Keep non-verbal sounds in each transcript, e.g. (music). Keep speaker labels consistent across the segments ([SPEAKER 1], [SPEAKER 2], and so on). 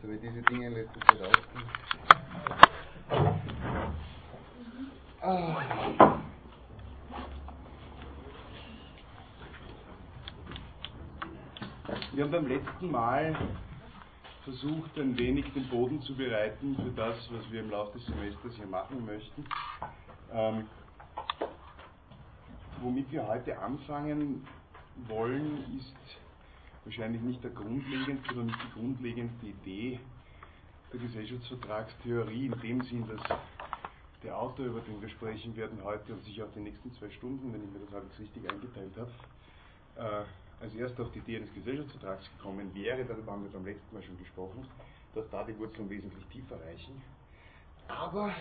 [SPEAKER 1] So wie diese Dinge in letzter Zeit ausgehen. Ah. Wir haben beim letzten Mal versucht, ein wenig den Boden zu bereiten für das, was wir im Laufe des Semesters hier machen möchten. Ähm, womit wir heute anfangen wollen, ist wahrscheinlich nicht der grundlegendste oder nicht die grundlegendste Idee der Gesellschaftsvertragstheorie in dem Sinn, dass der Autor, über den wir sprechen werden heute und sicher auch die nächsten zwei Stunden, wenn ich mir das halbwegs richtig eingeteilt habe, äh, als erster auf die Idee eines Gesellschaftsvertrags gekommen wäre, darüber haben wir beim letzten Mal schon gesprochen, dass da die Wurzeln wesentlich tiefer reichen. Aber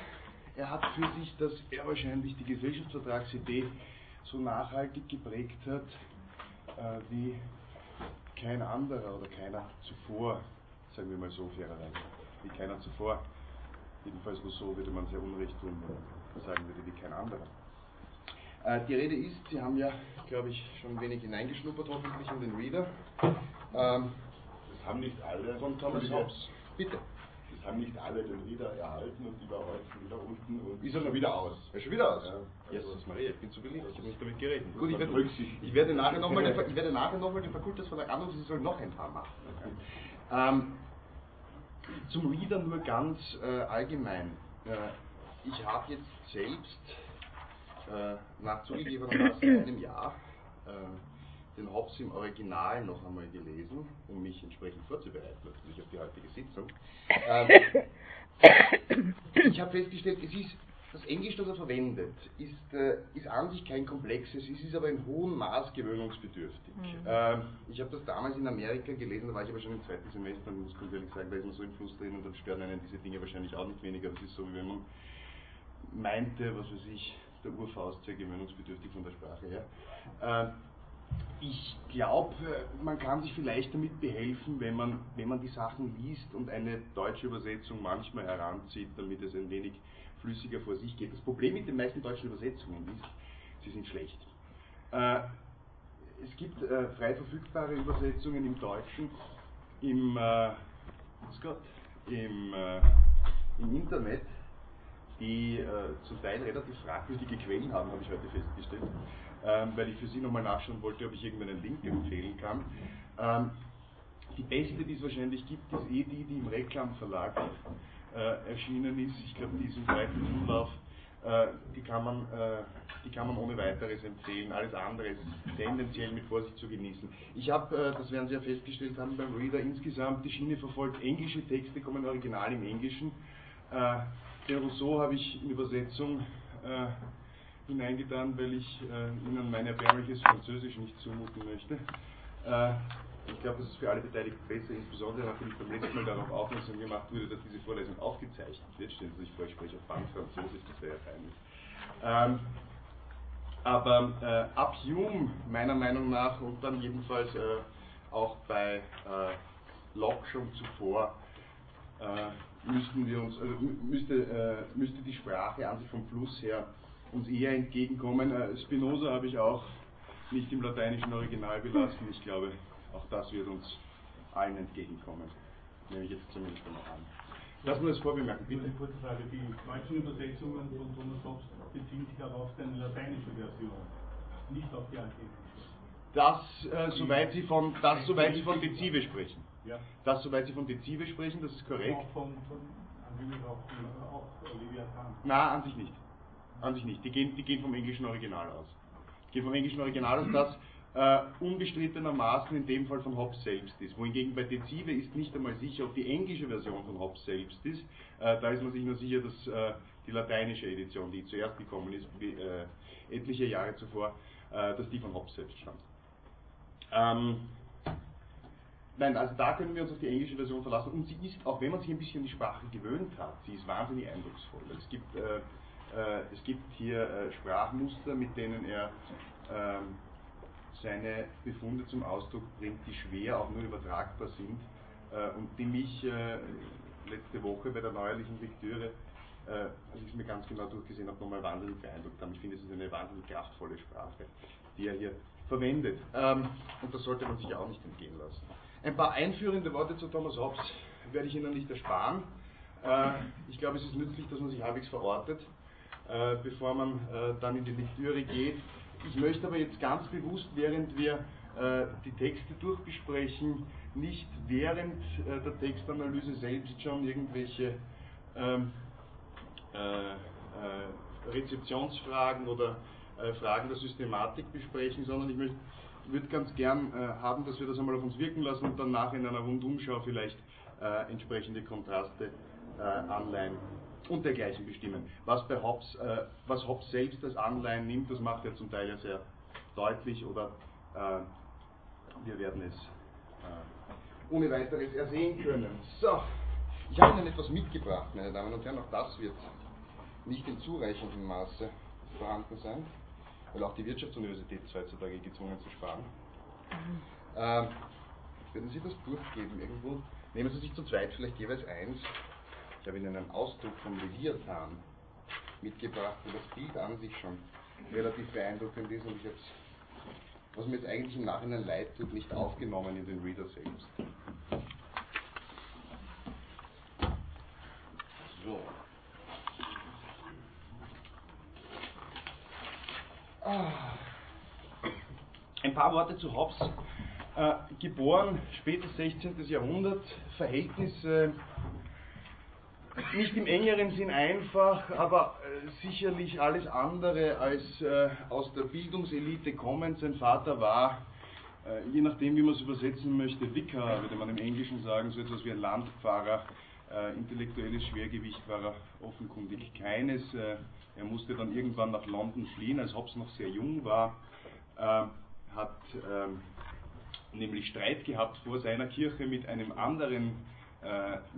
[SPEAKER 1] er hat für sich, dass er wahrscheinlich die Gesellschaftsvertragsidee so nachhaltig geprägt hat, äh, wie kein anderer oder keiner zuvor, sagen wir mal so fairerweise, wie keiner zuvor. Jedenfalls Rousseau würde man sehr unrecht tun, wenn man sagen würde, wie kein anderer. Äh, die Rede ist, Sie haben ja, glaube ich, schon ein wenig hineingeschnuppert, hoffentlich in den Reader.
[SPEAKER 2] Ähm, das haben nicht alle.
[SPEAKER 1] Von Thomas Hobbes.
[SPEAKER 2] Bitte. Haben nicht alle den Reader erhalten und die war heute wieder unten und
[SPEAKER 1] ist er schon wieder aus.
[SPEAKER 2] Er ist schon wieder aus.
[SPEAKER 1] Ja. Jesus also, Maria, ich bin zu beliebt, ich habe nicht damit gerechnet.
[SPEAKER 2] Gut, ich werde, ich werde nachher nochmal den, ich werde nachher noch (laughs) den Fakultätsverlag anrufen, Sie sollen noch ein paar machen.
[SPEAKER 1] Ähm, zum Reader nur ganz äh, allgemein. Äh, ich habe jetzt selbst äh, nach zugegebenermaßen einem Jahr äh, den Hobbes im Original noch einmal gelesen, um mich entsprechend vorzubereiten, natürlich auf die heutige Sitzung. Ähm, ich habe festgestellt, es ist das Englisch, das er verwendet, ist, äh, ist an sich kein komplexes, es ist aber in hohem Maß gewöhnungsbedürftig. Mhm. Ähm, ich habe das damals in Amerika gelesen, da war ich aber schon im zweiten Semester und muss ganz ehrlich sagen, da ist man so im Fluss drin und dann stören einen diese Dinge wahrscheinlich auch nicht weniger. Das ist so, wie wenn man meinte, was weiß ich, der Urfaust sehr gewöhnungsbedürftig von der Sprache her. Ähm, ich glaube, man kann sich vielleicht damit behelfen, wenn man, wenn man die Sachen liest und eine deutsche Übersetzung manchmal heranzieht, damit es ein wenig flüssiger vor sich geht. Das Problem mit den meisten deutschen Übersetzungen ist, sie sind schlecht. Äh, es gibt äh, frei verfügbare Übersetzungen im Deutschen, im, äh, Gott, im, äh, im Internet, die äh, zum Teil relativ fragwürdige Quellen haben, habe ich heute festgestellt, weil ich für Sie nochmal nachschauen wollte, ob ich irgendeinen Link empfehlen kann. Ähm, die beste, die es wahrscheinlich gibt, ist eh die, die im Reklamverlag äh, erschienen ist. Ich glaube, die ist im breiten Umlauf. Äh, die, kann man, äh, die kann man ohne weiteres empfehlen. Alles andere ist tendenziell mit Vorsicht zu genießen. Ich habe, das werden Sie ja festgestellt haben beim Reader, insgesamt die Schiene verfolgt. Englische Texte kommen original im Englischen. Den Rousseau habe ich in Übersetzung hineingetan, weil ich Ihnen mein erbärmliches Französisch nicht zumuten möchte. Ich glaube, das ist für alle Beteiligten besser, insbesondere nachdem ich beim letzten Mal darauf aufmerksam gemacht wurde, dass diese Vorlesung aufgezeichnet wird. Stellen Sie sich vor, ich spreche auf Französisch, das wäre ja peinlich. Ähm, aber äh, ab Hume, meiner Meinung nach, und dann jedenfalls äh, auch bei äh, Locke schon zuvor, äh, müssten wir uns, also müsste, äh, müsste die Sprache an sich vom Fluss her uns eher entgegenkommen. Äh, Spinoza habe ich auch nicht im lateinischen Original belassen. Ich glaube, auch das wird uns allen entgegenkommen. Nehme ich jetzt zumindest einmal an. Das nur als Vorbemerkung,
[SPEAKER 3] bitte. Eine kurze Frage. Die deutschen Übersetzungen von Thomas Hobbes beziehen sich aber auf seine lateinische Version, nicht auf die altgriechische.
[SPEAKER 1] Das, äh, soweit Sie von, das, soweit Sie von Dezive sprechen. Ja. Das, soweit Sie von Dezive sprechen, das ist korrekt.
[SPEAKER 3] Auch von, von auch, auch Leviathan.
[SPEAKER 1] Na, an sich nicht. An sich nicht. Die gehen, die gehen vom englischen Original aus. Die gehen vom englischen Original aus, (clears throat) das äh, unbestrittenermaßen in dem Fall von Hobbes selbst ist. Wohingegen bei Dezive ist nicht einmal sicher, ob die englische Version von Hobbes selbst ist. Äh, da ist man sich nur sicher, dass äh, die lateinische Edition, die zuerst gekommen ist, äh, etliche Jahre zuvor, äh, dass die von Hobbes selbst stammt. Ähm, Nein, also da können wir uns auf die englische Version verlassen und sie ist, auch wenn man sich ein bisschen an die Sprache gewöhnt hat, sie ist wahnsinnig eindrucksvoll. Es gibt, äh, es gibt hier äh, Sprachmuster, mit denen er ähm, seine Befunde zum Ausdruck bringt, die schwer auch nur übertragbar sind äh, und die mich äh, letzte Woche bei der neuerlichen Lektüre, äh, als ich es mir ganz genau durchgesehen habe, nochmal wahnsinnig beeindruckt haben. Ich finde, es ist eine wahnsinnig kraftvolle Sprache, die er hier verwendet. Ähm, und das sollte man sich auch nicht entgehen lassen. Ein paar einführende Worte zu Thomas Hobbes. werde ich Ihnen nicht ersparen. Äh, ich glaube, es ist nützlich, dass man sich halbwegs verortet, äh, bevor man äh, dann in die Lektüre geht. Ich möchte aber jetzt ganz bewusst, während wir äh, die Texte durchbesprechen, nicht während äh, der Textanalyse selbst schon irgendwelche ähm, äh, Rezeptionsfragen oder Fragen der Systematik besprechen, sondern ich möchte würde ganz gern äh, haben, dass wir das einmal auf uns wirken lassen und danach in einer Rundumschau vielleicht äh, entsprechende Kontraste, äh, Anleihen und dergleichen bestimmen. Was, bei Hobbes, äh, was Hobbes selbst als Anleihen nimmt, das macht er zum Teil ja sehr deutlich oder äh, wir werden es äh, ohne weiteres ersehen können. So, ich habe Ihnen etwas mitgebracht, meine Damen und Herren, auch das wird nicht in zureichendem Maße vorhanden sein weil auch die Wirtschaftsuniversität ist heutzutage gezwungen zu sparen. Ähm, werden Sie das durchgeben irgendwo? Nehmen Sie sich zu zweit vielleicht jeweils eins. Ich habe Ihnen einen Ausdruck vom Leviathan mitgebracht, wo das Bild an sich schon relativ beeindruckend ist und ich habe was mir jetzt eigentlich im Nachhinein leid tut, nicht aufgenommen in den Reader selbst. So. Ein paar Worte zu Hobbes. Äh, geboren, spätes 16. Jahrhundert, Verhältnisse nicht im engeren Sinn einfach, aber äh, sicherlich alles andere als äh, aus der Bildungselite kommend. Sein Vater war, äh, je nachdem wie man es übersetzen möchte, Vicar, würde man im Englischen sagen, so etwas wie ein Landpfarrer. Äh, intellektuelles Schwergewicht war er offenkundig keines. Äh, er musste dann irgendwann nach London fliehen, als Hobbes noch sehr jung war, hat ähm, nämlich Streit gehabt vor seiner Kirche mit einem anderen,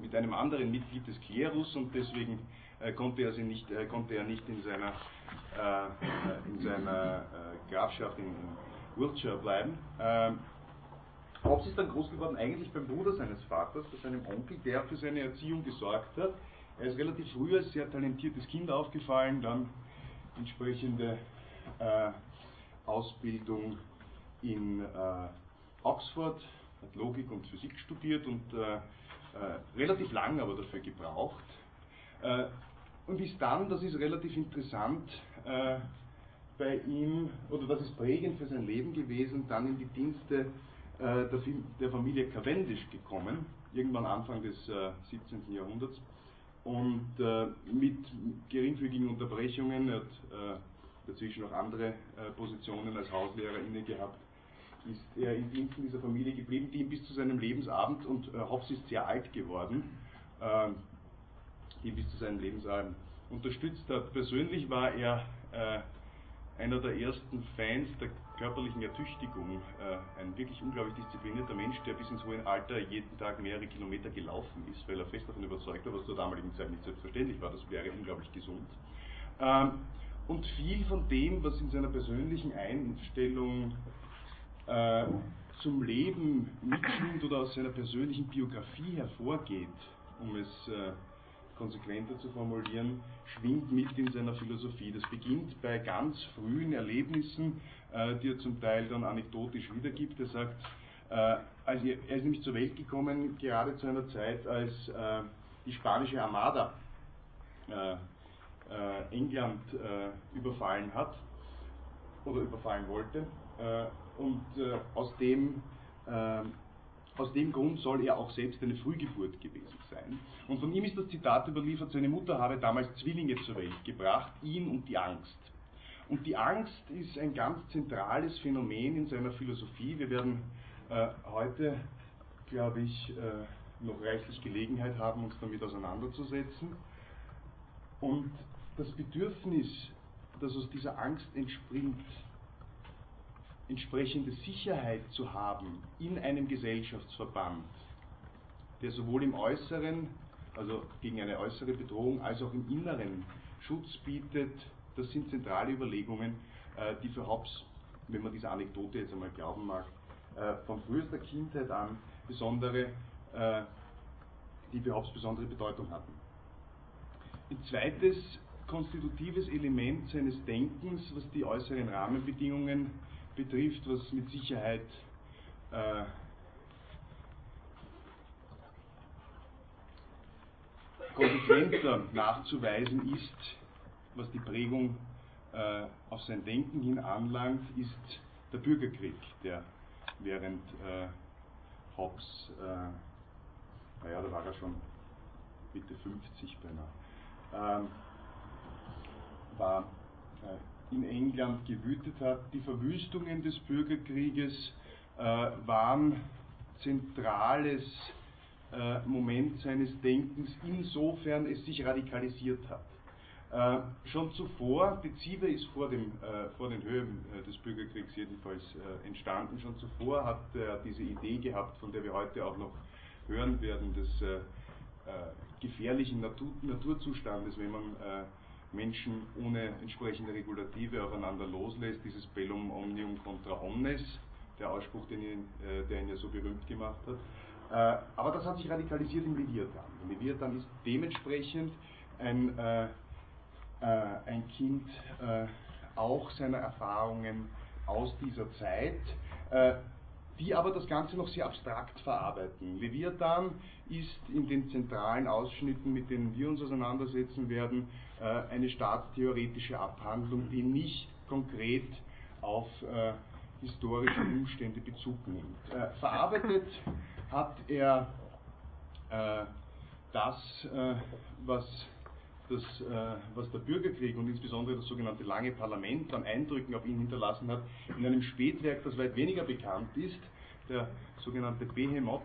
[SPEAKER 1] mit einem anderen Mitglied des Klerus und deswegen äh, konnte, er sie nicht, äh, konnte er nicht in seiner, äh, in seiner äh, Grafschaft in, Wiltshire bleiben. Ähm, Hobbes ist dann groß geworden, eigentlich beim Bruder seines Vaters, bei seinem Onkel, der für seine Erziehung gesorgt hat. Er ist relativ früh als sehr talentiertes Kind aufgefallen, dann entsprechende äh, Ausbildung in äh, Oxford, hat Logik und Physik studiert und äh, äh relativ lang aber dafür gebraucht. Äh, und ist dann, das ist relativ interessant, äh, bei ihm, oder das ist prägend für sein Leben gewesen, dann in die Dienste der, der, Familie Cavendish gekommen, irgendwann Anfang des 17. Jahrhunderts und äh, mit geringfügigen Unterbrechungen, er hat äh, dazwischen auch andere äh, Positionen als Hauslehrer inne gehabt, ist er in Diensten dieser Familie geblieben, die ihn bis zu seinem Lebensabend, und äh, Hobbes ist sehr alt geworden, ähm, die bis zu seinem Lebensabend unterstützt hat. Persönlich war er äh, einer der ersten Fans der körperlichen Ertüchtigung, äh, ein wirklich unglaublich disziplinierter Mensch, der bis ins hohe Alter jeden Tag mehrere Kilometer gelaufen ist, weil er fest davon überzeugt war, was zur damaligen Zeit nicht selbstverständlich war, das wäre unglaublich gesund. Ähm, und viel von dem, was in seiner persönlichen Einstellung äh, zum Leben mitschwingt oder aus seiner persönlichen Biografie hervorgeht, um es äh, konsequenter zu formulieren, schwingt mit in seiner Philosophie. Das beginnt bei ganz frühen Erlebnissen, äh, die er zum Teil dann anekdotisch wiedergibt. Er sagt, also er ist nämlich zur Welt gekommen, gerade zu einer Zeit, als äh, die spanische Armada England überfallen hat oder überfallen wollte. Und aus dem aus dem Grund soll er auch selbst eine Frühgeburt gewesen sein. Und von ihm ist das Zitat überliefert, seine Mutter habe damals Zwillinge zur Welt gebracht, ihn und die Angst. Und die Angst ist ein ganz zentrales Phänomen in seiner Philosophie. Wir werden äh, heute, glaube ich, äh, noch reichlich Gelegenheit haben, uns damit auseinanderzusetzen. Und das Bedürfnis, das aus dieser Angst entspringt, entsprechende Sicherheit zu haben in einem Gesellschaftsverband, der sowohl im Äußeren, also gegen eine äußere Bedrohung, als auch im Inneren Schutz bietet, das sind zentrale Überlegungen, äh, die für Hobbes, wenn man dieser Anekdote jetzt einmal glauben mag, äh, von frühester Kindheit an besondere, äh, die für Hobbes besondere Bedeutung hatten. Ein zweites konstitutives Element seines Denkens, was die äußeren Rahmenbedingungen betrifft, was mit Sicherheit äh, konsequenter nachzuweisen ist, was die Prägung äh, auf sein Denken hin anlangt, ist der Bürgerkrieg, der während äh, Hobbes, äh, naja, da war er schon Mitte 50 beinahe, ähm, war, äh, in England gewütet hat. Die Verwüstungen des Bürgerkrieges äh, waren zentrales äh, Moment seines Denkens, insofern es sich radikalisiert hat. Äh, schon zuvor, Bezive ist vor, dem, äh, vor den Höhen äh, des Bürgerkriegs jedenfalls äh, entstanden, schon zuvor hat er diese Idee gehabt, von der wir heute auch noch hören werden, des äh, gefährlichen Natur, Naturzustandes, wenn man Menschen ohne entsprechende Regulative aufeinander loslässt, dieses Bellum omnium contra omnes, der Ausspruch, den ihn, der ihn ja so berühmt gemacht hat. aber das hat sich radikalisiert im Leviathan. Leviathan ist dementsprechend ein äh, ein Kind äh, auch seiner Erfahrungen aus dieser Zeit, äh, die aber das Ganze noch sehr abstrakt verarbeiten. Leviathan ist in den zentralen Ausschnitten, mit denen wir uns auseinandersetzen werden, eine staatstheoretische Abhandlung, die nicht konkret auf historische Umstände Bezug nimmt. verarbeitet hat er das, was das, äh, was der Bürgerkrieg und insbesondere das sogenannte lange Parlament an Eindrücken auf ihn hinterlassen hat, in einem Spätwerk, das weit weniger bekannt ist, der sogenannte Behemoth.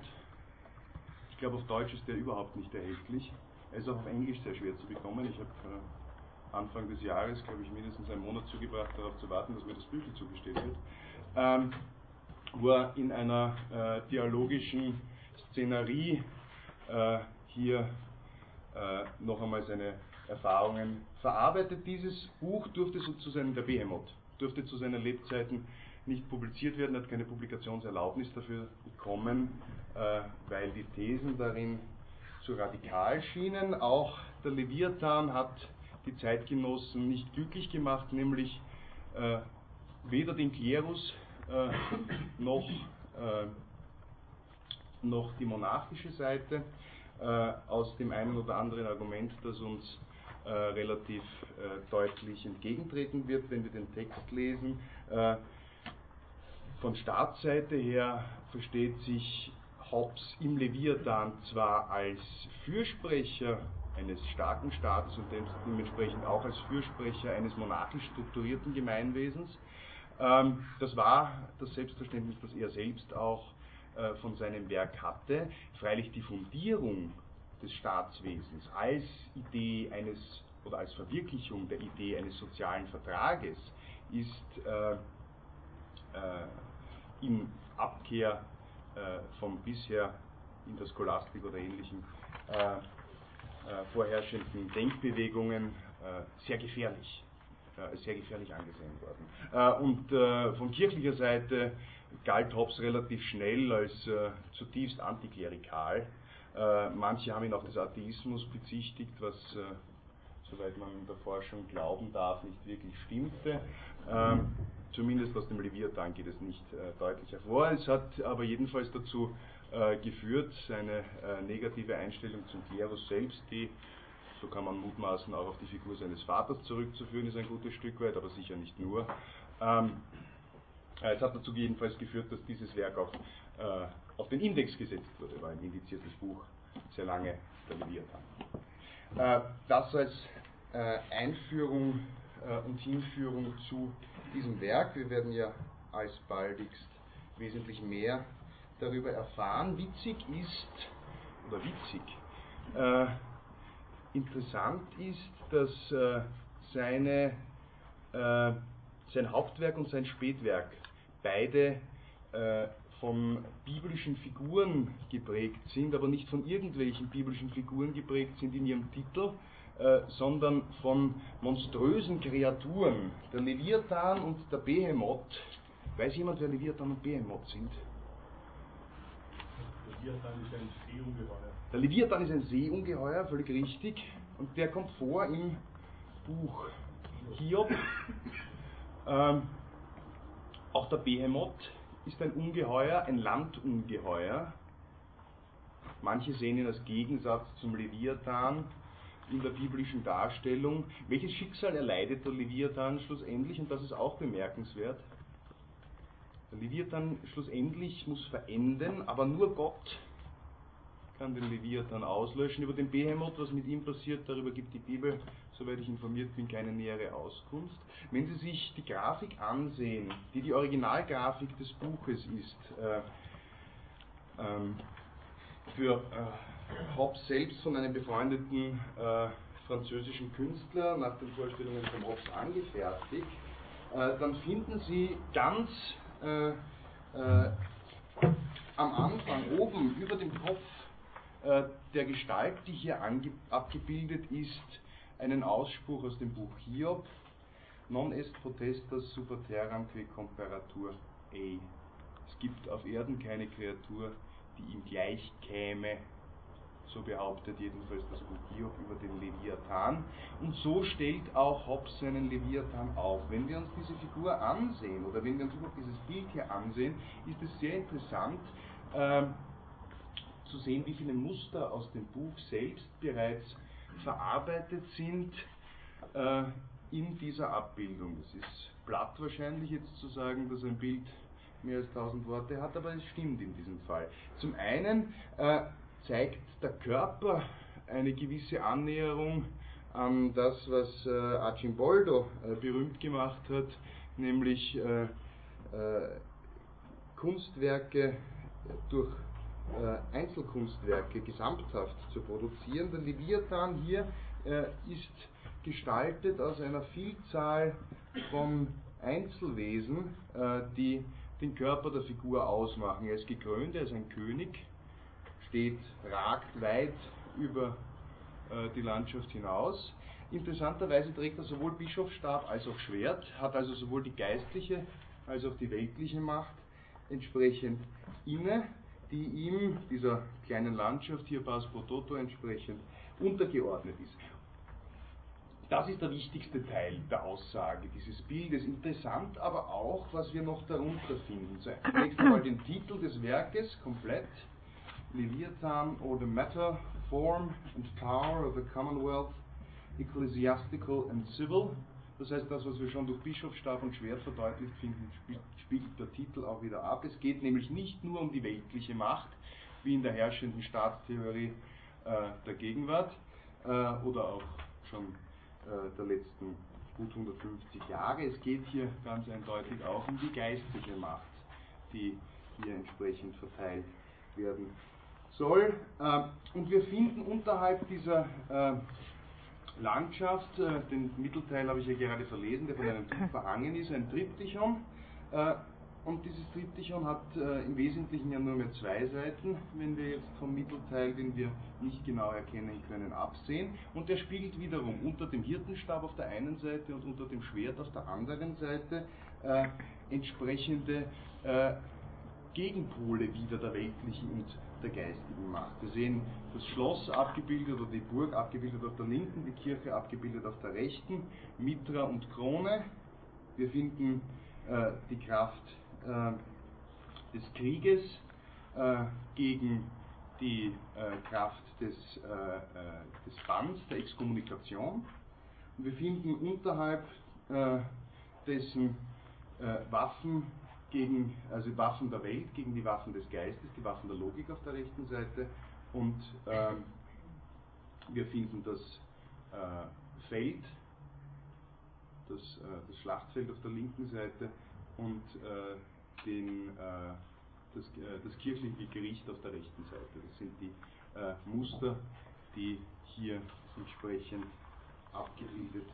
[SPEAKER 1] Ich glaube, auf Deutsch ist der überhaupt nicht erhältlich. Ist auch auf Englisch sehr schwer zu bekommen. Ich habe äh, Anfang des Jahres, glaube ich, mindestens einen Monat zugebracht, darauf zu warten, dass mir das Büchel zugestellt wird. Ähm, wo er in einer äh, dialogischen Szenerie äh, hier äh, noch einmal seine Erfahrungen verarbeitet. Dieses Buch durfte sozusagen der Behemoth, durfte zu seinen Lebzeiten nicht publiziert werden, hat keine Publikationserlaubnis dafür bekommen, äh, weil die Thesen darin zu radikal schienen. Auch der Leviathan hat die Zeitgenossen nicht glücklich gemacht, nämlich äh, weder den Klerus äh, noch, äh, noch die monarchische Seite, äh, aus dem einen oder anderen Argument, das uns äh, relativ äh, deutlich entgegentreten wird, wenn wir den Text lesen. Von Staatsseite her versteht sich Hobbes im Leviathan zwar als Fürsprecher eines starken Staates und dementsprechend auch als Fürsprecher eines monarchisch strukturierten Gemeinwesens. Ähm, das war das Selbstverständnis, das er selbst auch von seinem Werk hatte. Freilich die Fundierung des Staatswesens als Idee eines oder als Verwirklichung der Idee eines sozialen Vertrages ist äh, äh, in Abkehr äh, von bisher in der Scholastik oder ähnlichen äh, äh, vorherrschenden Denkbewegungen sehr gefährlich, sehr gefährlich angesehen worden. und von kirchlicher Seite galt Hobbes relativ schnell als zutiefst antiklerikal manche haben ihn auch des Atheismus bezichtigt, was, soweit man in der Forschung glauben darf, nicht wirklich stimmte. Zumindest aus dem Leviathan geht es nicht äh, deutlich hervor. Es hat aber jedenfalls dazu äh, geführt, seine äh, negative Einstellung zum Klerus selbst, die, so kann man mutmaßen, auch auf die Figur seines Vaters zurückzuführen ist, ein gutes Stück weit, aber sicher nicht nur. Ähm, es hat dazu jedenfalls geführt, dass dieses Werk auch äh, auf den Index gesetzt wurde, war ein indiziertes Buch, sehr lange der Leviathan. Äh, das als äh, Einführung äh, und Hinführung zu diesem Werk. Wir werden ja alsbaldigst wesentlich mehr darüber erfahren. Witzig ist, oder witzig, äh, interessant ist, dass äh, seine, äh, sein Hauptwerk und sein Spätwerk beide von biblischen Figuren geprägt sind, aber nicht von irgendwelchen biblischen Figuren geprägt sind in ihrem Titel, äh, sondern von monströsen Kreaturen. Der Leviathan und der Behemoth. Weiß jemand, wer Leviathan und Behemoth sind?
[SPEAKER 3] Leviathan ist ein Seeungeheuer.
[SPEAKER 1] Der Leviathan ist ein Seeungeheuer, völlig richtig. Und der kommt vor im Buch Hiob. (coughs) Ähm, auch der Behemoth ist ein Ungeheuer, ein Landungeheuer. manche sehen ihn als Gegensatz zum Leviathan in der biblischen Darstellung. Welches Schicksal erleidet der Leviathan schlussendlich? Und das ist auch bemerkenswert. Der Leviathan schlussendlich muss verenden, aber nur Gott kann den Leviathan auslöschen. Über den Behemoth, was mit ihm passiert, darüber gibt die Bibel, soweit ich informiert bin, keine nähere Auskunft. Wenn Sie sich die Grafik ansehen, die die Originalgrafik des Buches ist, äh, ähm, für äh, Hobbes selbst von einem befreundeten äh, französischen Künstler nach den Vorstellungen von Hobbes angefertigt, äh, dann finden Sie ganz äh, äh, am Anfang oben über dem Kopf äh, der Gestalt, die hier abgebildet ist, einen Ausspruch aus dem Buch Hiob, non est potestas super terram que comparatur ei. Es gibt auf Erden keine Kreatur, die ihm gleich käme, so behauptet jedenfalls das Hiob über den Leviathan. Und so stellt auch Hobbes seinen Leviathan auf. Wenn wir uns diese Figur ansehen oder wenn wir uns überhaupt dieses Bild hier ansehen, ist es sehr interessant, äh, zu sehen, wie viele Muster aus dem Buch selbst bereits verarbeitet sind äh, in dieser Abbildung. Es ist platt wahrscheinlich jetzt zu sagen, dass ein Bild mehr als 1000 Worte hat, aber es stimmt in diesem Fall. Zum einen äh, zeigt der Körper eine gewisse Annäherung an das, was äh, Archimboldo äh, berühmt gemacht hat, nämlich äh, äh Kunstwerke durch äh, Einzelkunstwerke gesamthaft zu produzieren. Der Leviathan hier äh, ist gestaltet aus einer Vielzahl von Einzelwesen, die den Körper der Figur ausmachen. Er ist gekrönt, er ist ein König, steht, ragt weit über die Landschaft hinaus. Interessanterweise trägt er sowohl Bischofsstab als auch Schwert, hat also sowohl die geistliche als auch die weltliche Macht entsprechend inne die ihm, dieser kleinen Landschaft hier Bas Pototo entsprechend, untergeordnet ist. Das ist der wichtigste Teil der Aussage dieses Bildes. Interessant aber auch, was wir noch darunter finden. Zunächst einmal den Titel des Werkes komplett. Leviathan or the Matter, Form and Power of the Commonwealth, Ecclesiastical and Civil. Das heißt, das, was wir schon durch Bischofsstab und Schwert verdeutlicht finden, spiegelt der Titel auch wieder ab. Es geht nämlich nicht nur um die weltliche Macht, wie in der herrschenden Staatstheorie äh, der Gegenwart äh, oder auch schon äh, der letzten gut 150 Jahre. Es geht hier ganz eindeutig auch um die geistliche Macht, die hier entsprechend verteilt werden soll. Äh, und wir finden unterhalb dieser äh, Landschaft, äh, den Mittelteil habe ich ja gerade verlesen, der von einem Typ verhangen ist, ein Triptychon. Und dieses Triptychon hat im Wesentlichen ja nur mehr zwei Seiten, wenn wir jetzt vom Mittelteil, den wir nicht genau erkennen können, absehen. Und der spiegelt wiederum unter dem Hirtenstab auf der einen Seite und unter dem Schwert auf der anderen Seite entsprechende Gegenpole wieder der weltlichen und der geistigen Macht. Wir sehen das Schloss abgebildet oder die Burg abgebildet auf der linken, die Kirche abgebildet auf der rechten, Mitra und Krone. Wir finden äh, die Kraft äh, des Krieges äh, gegen die äh, Kraft des, äh, äh, des Bands, der Exkommunikation. Und wir finden unterhalb dessen Waffen gegen, also Waffen der Welt gegen die Waffen des Geistes, die Waffen der Logik auf der rechten Seite und ähm, wir finden das äh, Feld, das, äh, das, Schlachtfeld auf der linken Seite und äh, den, äh, das, äh, das, kirchliche Gericht auf der rechten Seite. Das sind die äh, Muster, die hier entsprechend abgebildet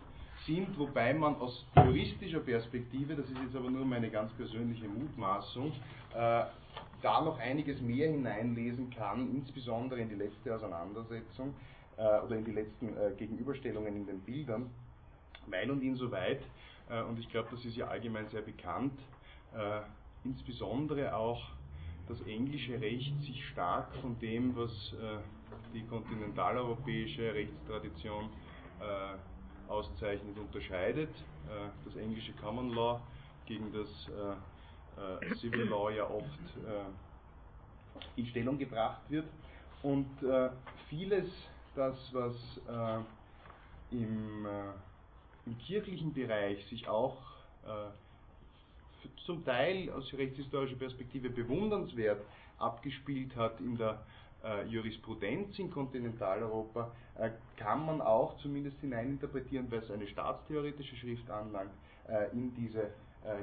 [SPEAKER 1] sind, wobei man aus juristischer Perspektive, das ist jetzt aber nur meine ganz persönliche Mutmaßung, äh, da noch einiges mehr hineinlesen kann, insbesondere in die letzte Auseinandersetzung äh, oder in die letzten äh, Gegenüberstellungen in den Bildern, weil und insoweit, äh, und ich glaube, das ist ja allgemein sehr bekannt, äh, insbesondere auch das englische Recht sich stark von dem, was äh, die kontinentaleuropäische Rechtstradition auszeichnet, unterscheidet. Äh, das englische Common Law gegen das äh, äh, Civil Law ja oft in Stellung gebracht wird. Und vieles, das, was im, im, kirchlichen Bereich sich auch zum Teil aus rechtshistorischer Perspektive bewundernswert abgespielt hat in der Jurisprudenz in Kontinentaleuropa, äh, kann man auch zumindest hineininterpretieren, was eine staatstheoretische Schrift anlangt, in diese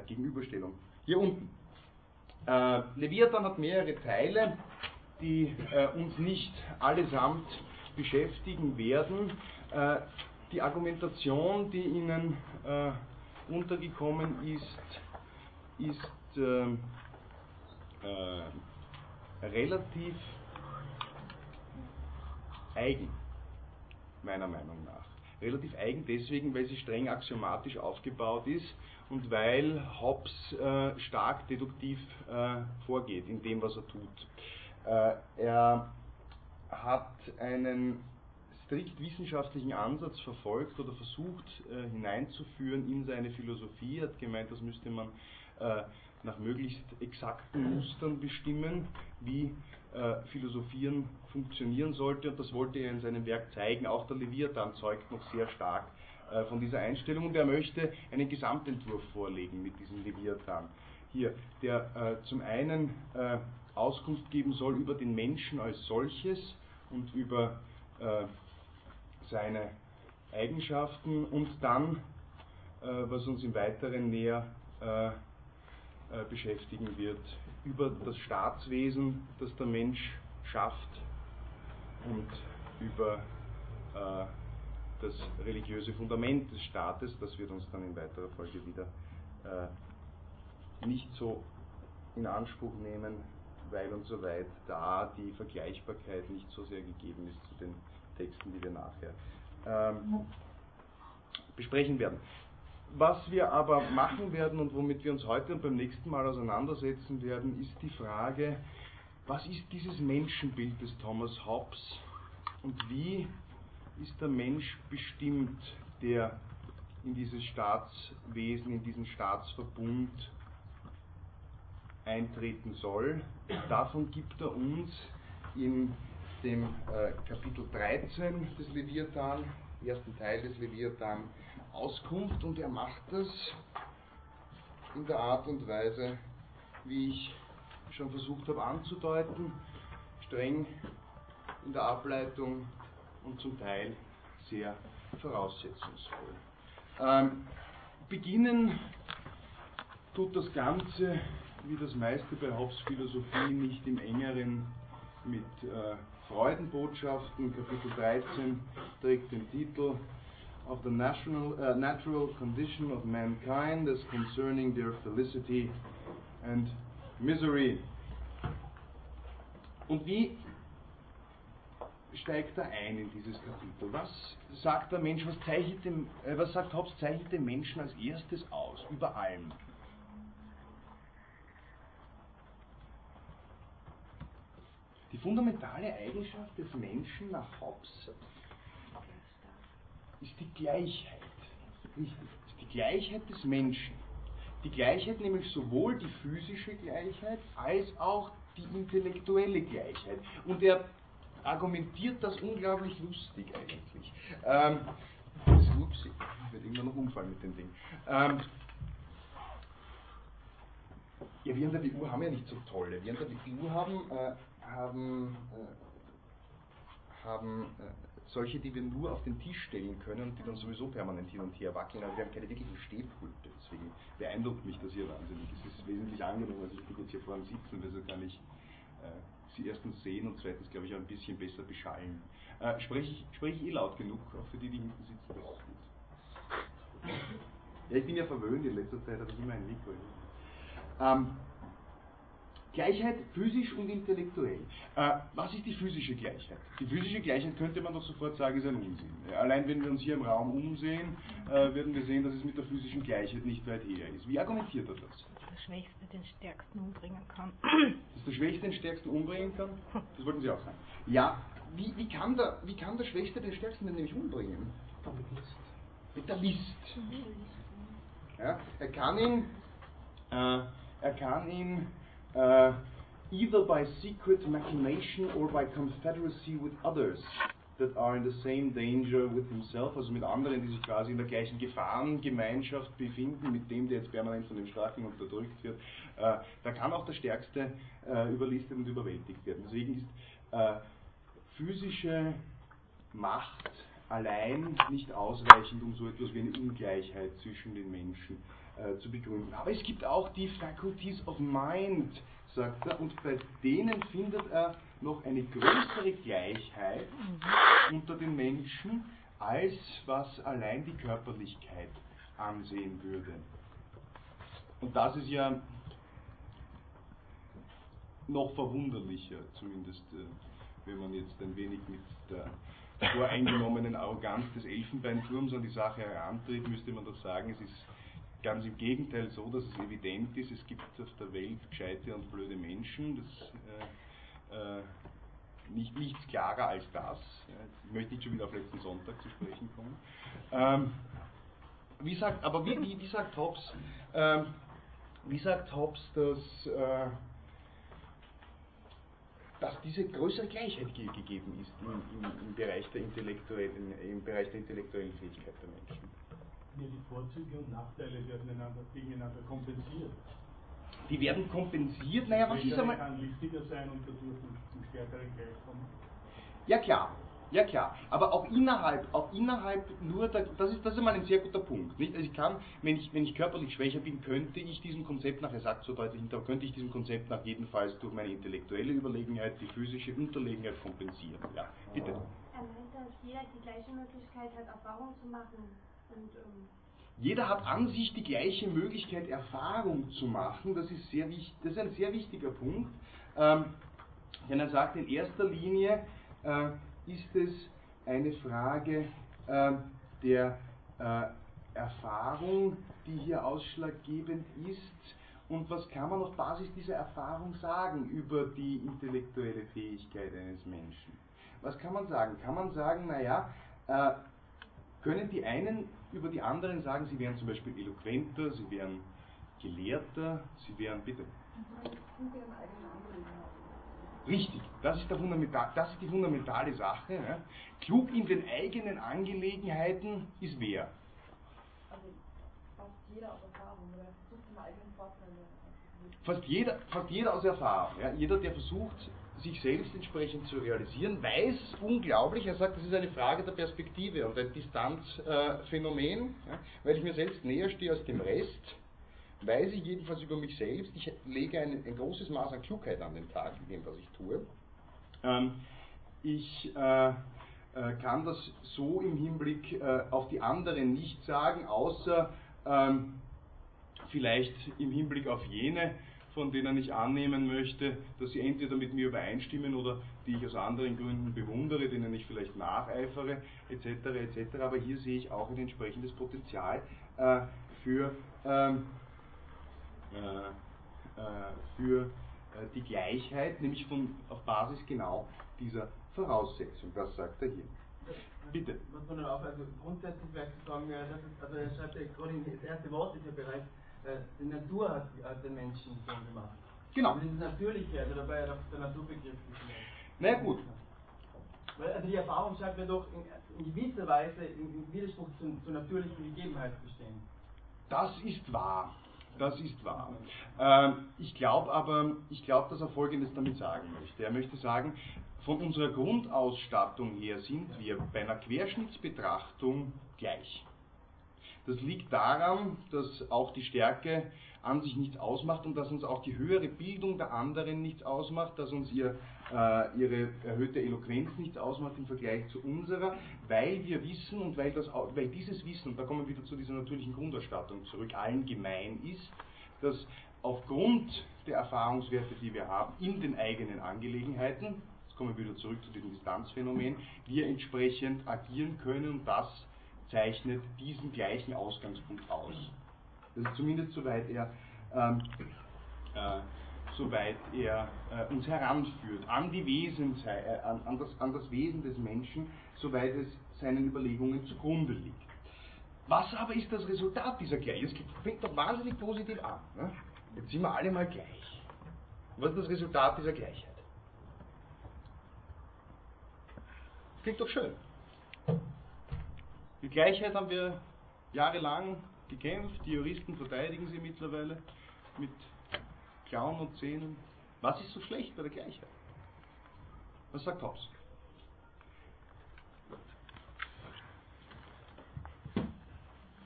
[SPEAKER 1] Gegenüberstellung. Hier unten. Leviathan hat mehrere Teile die äh, uns nicht allesamt beschäftigen werden. Äh, die Argumentation, die Ihnen äh, untergekommen ist, ist ähm, äh, relativ eigen, meiner Meinung nach. Relativ eigen deswegen, weil sie streng axiomatisch aufgebaut ist und weil Hobbes äh, stark deduktiv äh, vorgeht in dem, was er tut. Äh, er hat einen strikt wissenschaftlichen Ansatz verfolgt oder versucht äh, hineinzuführen in seine Philosophie. Hat gemeint, das müsste man äh, nach möglichst exakten Mustern bestimmen, wie äh, Philosophieren funktionieren sollte. Und das wollte er in seinem Werk zeigen. Auch der Leviathan zeugt noch sehr stark äh, von dieser Einstellung. Und er möchte einen Gesamtentwurf vorlegen mit diesem Leviathan. Hier, der äh, zum einen Auskunft geben soll über den Menschen als solches und über seine Eigenschaften und dann, was uns im Weiteren näher äh, äh beschäftigen wird, über das Staatswesen, das der Mensch schafft und über äh, das religiöse Fundament des Staates, das wird uns dann in weiterer Folge wieder äh, nicht so in Anspruch nehmen, weil und so weit da die Vergleichbarkeit nicht so sehr gegeben ist zu den Texten, die wir nachher ähm, besprechen werden. Was wir aber machen werden und womit wir uns heute und beim nächsten Mal auseinandersetzen werden, ist die Frage, was ist dieses Menschenbild des Thomas Hobbes und wie ist der Mensch bestimmt, der in dieses Staatswesen, in diesen Staatsverbund eintreten soll. Davon gibt er uns in dem äh, Kapitel 13 des Leviathan, ersten Teil des Leviathan, Auskunft und er macht das in der Art und Weise, wie ich schon versucht habe anzudeuten, streng in der Ableitung und zum Teil sehr voraussetzungsvoll. Ähm, beginnen tut das Ganze wie das meiste bei Hobbes Philosophie nicht im engeren mit äh, Freudenbotschaften. Kapitel 13 trägt den Titel of the national, uh, natural condition of mankind as concerning their felicity and misery. Und wie steigt er ein in dieses Kapitel? Was sagt der Mensch, was, zeichnet dem, äh, was sagt Hobbes, zeichnet den Menschen als erstes aus, über allem? Die fundamentale Eigenschaft des Menschen nach Hobbes ist die Gleichheit. Richtig, ist die Gleichheit des Menschen. Die Gleichheit nämlich sowohl die physische Gleichheit als auch die intellektuelle Gleichheit. Und er argumentiert das unglaublich lustig eigentlich. Ähm, das, ups, ich werde immer noch umfallen mit dem Ding. Ähm, ja, wir an der WU haben ja nicht so tolle. Wir an der WU haben äh, haben, äh, haben äh, solche, die wir nur auf den Tisch stellen können und die dann sowieso permanent hin und her wackeln, aber wir haben keine wirklichen Stehpulte. Deswegen beeindruckt mich das hier wahnsinnig. Es ist wesentlich angenehmer, als ich bin jetzt hier vorne sitzen, weil so kann ich äh, sie erstens sehen und zweitens, glaube ich, auch ein bisschen besser beschallen. Äh, spreche, ich, spreche ich eh laut genug, auch für die, die hinten sitzen? Das ist gut. Ja, ich bin ja verwöhnt, in letzter Zeit habe ich immer ein Mikro. Ähm, Gleichheit physisch und intellektuell. Äh, was ist die physische Gleichheit? Die physische Gleichheit könnte man doch sofort sagen, ist ein Unsinn. Allein wenn wir uns hier im Raum umsehen, äh, werden wir sehen, dass es mit der physischen Gleichheit nicht weit her ist. Wie argumentiert er das?
[SPEAKER 4] Dass der Schwächste den Stärksten umbringen kann.
[SPEAKER 1] Dass der Schwächste den Stärksten umbringen kann? Das wollten Sie auch sagen. Ja, wie, wie, kann, der, wie kann der Schwächste den Stärksten denn nämlich umbringen? Mit List. Mit der List. Ja, er kann ihn, äh, er kann ihn äh, either by secret machination or by confederacy with others that are in the same danger with himself, also mit anderen, die sich quasi in der gleichen Gefahrengemeinschaft befinden, mit dem, der jetzt permanent von dem Starken unterdrückt wird, äh, da kann auch der Stärkste äh, überlistet und überwältigt werden. Deswegen ist äh, physische Macht allein nicht ausreichend, um so etwas wie eine Ungleichheit zwischen den Menschen äh, zu begründen. Aber es gibt auch die Faculties of Mind, sagt er, und bei denen findet er noch eine größere Gleichheit unter den Menschen, als was allein die Körperlichkeit ansehen würde. Und das ist ja noch verwunderlicher, zumindest äh, wenn man jetzt ein wenig mit der voreingenommenen Arroganz des Elfenbeinturms an die Sache herantritt, müsste man doch sagen, es ist ganz im Gegenteil so, dass es evident ist, es gibt auf der Welt gescheite und blöde Menschen. Das, äh, äh, nicht, nichts klarer als das. Ich möchte nicht schon wieder auf letzten Sonntag zu sprechen kommen. Ähm, wie sagt, aber wie, wie, wie sagt Hobbes, ähm, wie sagt Hobbes, dass, äh, dass diese größere Gleichheit ge gegeben ist im, im, im, Bereich der intellektuellen, im Bereich der intellektuellen Fähigkeit der Menschen?
[SPEAKER 3] Ja, die Vorzüge und Nachteile werden einander, gegeneinander kompensiert.
[SPEAKER 1] Die werden kompensiert, naja, was ist einmal.
[SPEAKER 3] kann listiger sein und dadurch ein stärkere kommen.
[SPEAKER 1] Ja klar, ja klar, aber auch innerhalb, auch innerhalb nur, der, das ist das ist einmal ein sehr guter Punkt. Nicht? Also ich kann, wenn ich, wenn ich körperlich schwächer bin, könnte ich diesem Konzept nach, er sagt so deutlich hinter, könnte ich diesem Konzept nach jedenfalls durch meine intellektuelle Überlegenheit die physische Unterlegenheit kompensieren. Ja, bitte.
[SPEAKER 5] Er meint, dass jeder die gleiche Möglichkeit hat, Erfahrung zu machen ähm
[SPEAKER 1] jeder hat an sich die gleiche Möglichkeit, Erfahrung zu machen. Das ist, sehr das ist ein sehr wichtiger Punkt. Ähm, denn er sagt, in erster Linie äh, ist es eine Frage äh, der äh, Erfahrung, die hier ausschlaggebend ist. Und was kann man auf Basis dieser Erfahrung sagen über die intellektuelle Fähigkeit eines Menschen? Was kann man sagen? Kann man sagen, naja, äh, können die einen über die anderen sagen, sie wären zum Beispiel eloquenter, sie wären gelehrter, sie wären, bitte. Richtig, das ist, das ist die fundamentale Sache. Ja. Klug in den eigenen Angelegenheiten ist wer?
[SPEAKER 6] Also fast jeder aus Erfahrung, oder versucht seine eigenen Vorteile.
[SPEAKER 1] Fast jeder, fast jeder aus Erfahrung. Ja. Jeder, der versucht, sich selbst entsprechend zu realisieren, weiß unglaublich, er sagt, das ist eine Frage der Perspektive und ein Distanzphänomen, äh, ja, weil ich mir selbst näher stehe als dem Rest, weiß ich jedenfalls über mich selbst, ich lege ein, ein großes Maß an Klugheit an den Tag in dem, was ich tue. Ähm, ich äh, äh, kann das so im Hinblick äh, auf die anderen nicht sagen, außer ähm, vielleicht im Hinblick auf jene, von denen ich annehmen möchte, dass sie entweder mit mir übereinstimmen oder die ich aus anderen Gründen bewundere, denen ich vielleicht nacheifere, etc. etc. Aber hier sehe ich auch ein entsprechendes Potenzial äh, für, ähm, äh, äh, für äh, die Gleichheit, nämlich von, auf Basis genau dieser Voraussetzung. Das sagt er hier. Bitte.
[SPEAKER 7] Muss man auch, also grundsätzlich vielleicht sagen, das ist, also er schreibt ja gerade das erste Wort ist ja bereits die Natur hat, hat den Menschen so gemacht.
[SPEAKER 1] Genau.
[SPEAKER 7] Das Natürliche, also dabei ja der Naturbegriff.
[SPEAKER 1] Na gut.
[SPEAKER 7] Weil also die Erfahrung scheint mir doch in, in gewisser Weise im Widerspruch zu, zur natürlichen Gegebenheit zu stehen.
[SPEAKER 1] Das ist wahr. Das ist wahr. Ähm, ich glaube aber, ich glaube, dass er Folgendes damit sagen möchte. Er möchte sagen, von unserer Grundausstattung her sind wir bei einer Querschnittsbetrachtung gleich. Das liegt daran, dass auch die Stärke an sich nichts ausmacht und dass uns auch die höhere Bildung der anderen nichts ausmacht, dass uns ihr, äh, ihre erhöhte Eloquenz nichts ausmacht im Vergleich zu unserer, weil wir wissen und weil, das, weil dieses Wissen, und da kommen wir wieder zu dieser natürlichen Grundausstattung zurück, allen gemein ist, dass aufgrund der Erfahrungswerte, die wir haben in den eigenen Angelegenheiten, jetzt kommen wir wieder zurück zu diesem Distanzphänomen, wir entsprechend agieren können und das zeichnet diesen gleichen Ausgangspunkt aus. Also zumindest soweit er, ähm, äh, soweit er äh, uns heranführt an, die Wesen, äh, an, an, das, an das Wesen des Menschen, soweit es seinen Überlegungen zugrunde liegt. Was aber ist das Resultat dieser Gleichheit? Es fängt doch wahnsinnig positiv an. Ne? Jetzt sind wir alle mal gleich. Was ist das Resultat dieser Gleichheit? Klingt doch schön. Die Gleichheit haben wir jahrelang gekämpft, die Juristen verteidigen sie mittlerweile mit Klauen und Zähnen. Was ist so schlecht bei der Gleichheit? Was sagt Hobbes?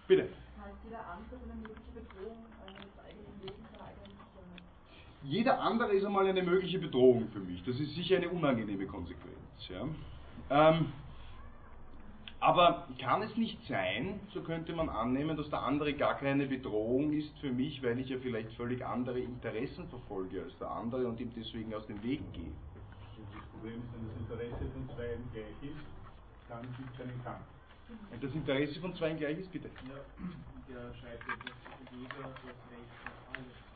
[SPEAKER 1] Bitte.
[SPEAKER 8] Jeder andere eine mögliche Bedrohung Sicherheit?
[SPEAKER 1] Jeder andere ist einmal eine mögliche Bedrohung für mich. Das ist sicher eine unangenehme Konsequenz. Ja. Ähm, aber kann es nicht sein, so könnte man annehmen, dass der andere gar keine Bedrohung ist für mich, weil ich ja vielleicht völlig andere Interessen verfolge als der andere und ihm deswegen aus dem Weg gehe?
[SPEAKER 9] Das Problem ist, wenn das Interesse von zwei gleich ist, dann gibt es einen Kampf.
[SPEAKER 1] Und das Interesse von zwei gleich ist, bitte.
[SPEAKER 3] Ja, der scheitert dass jeder das Recht auf alles.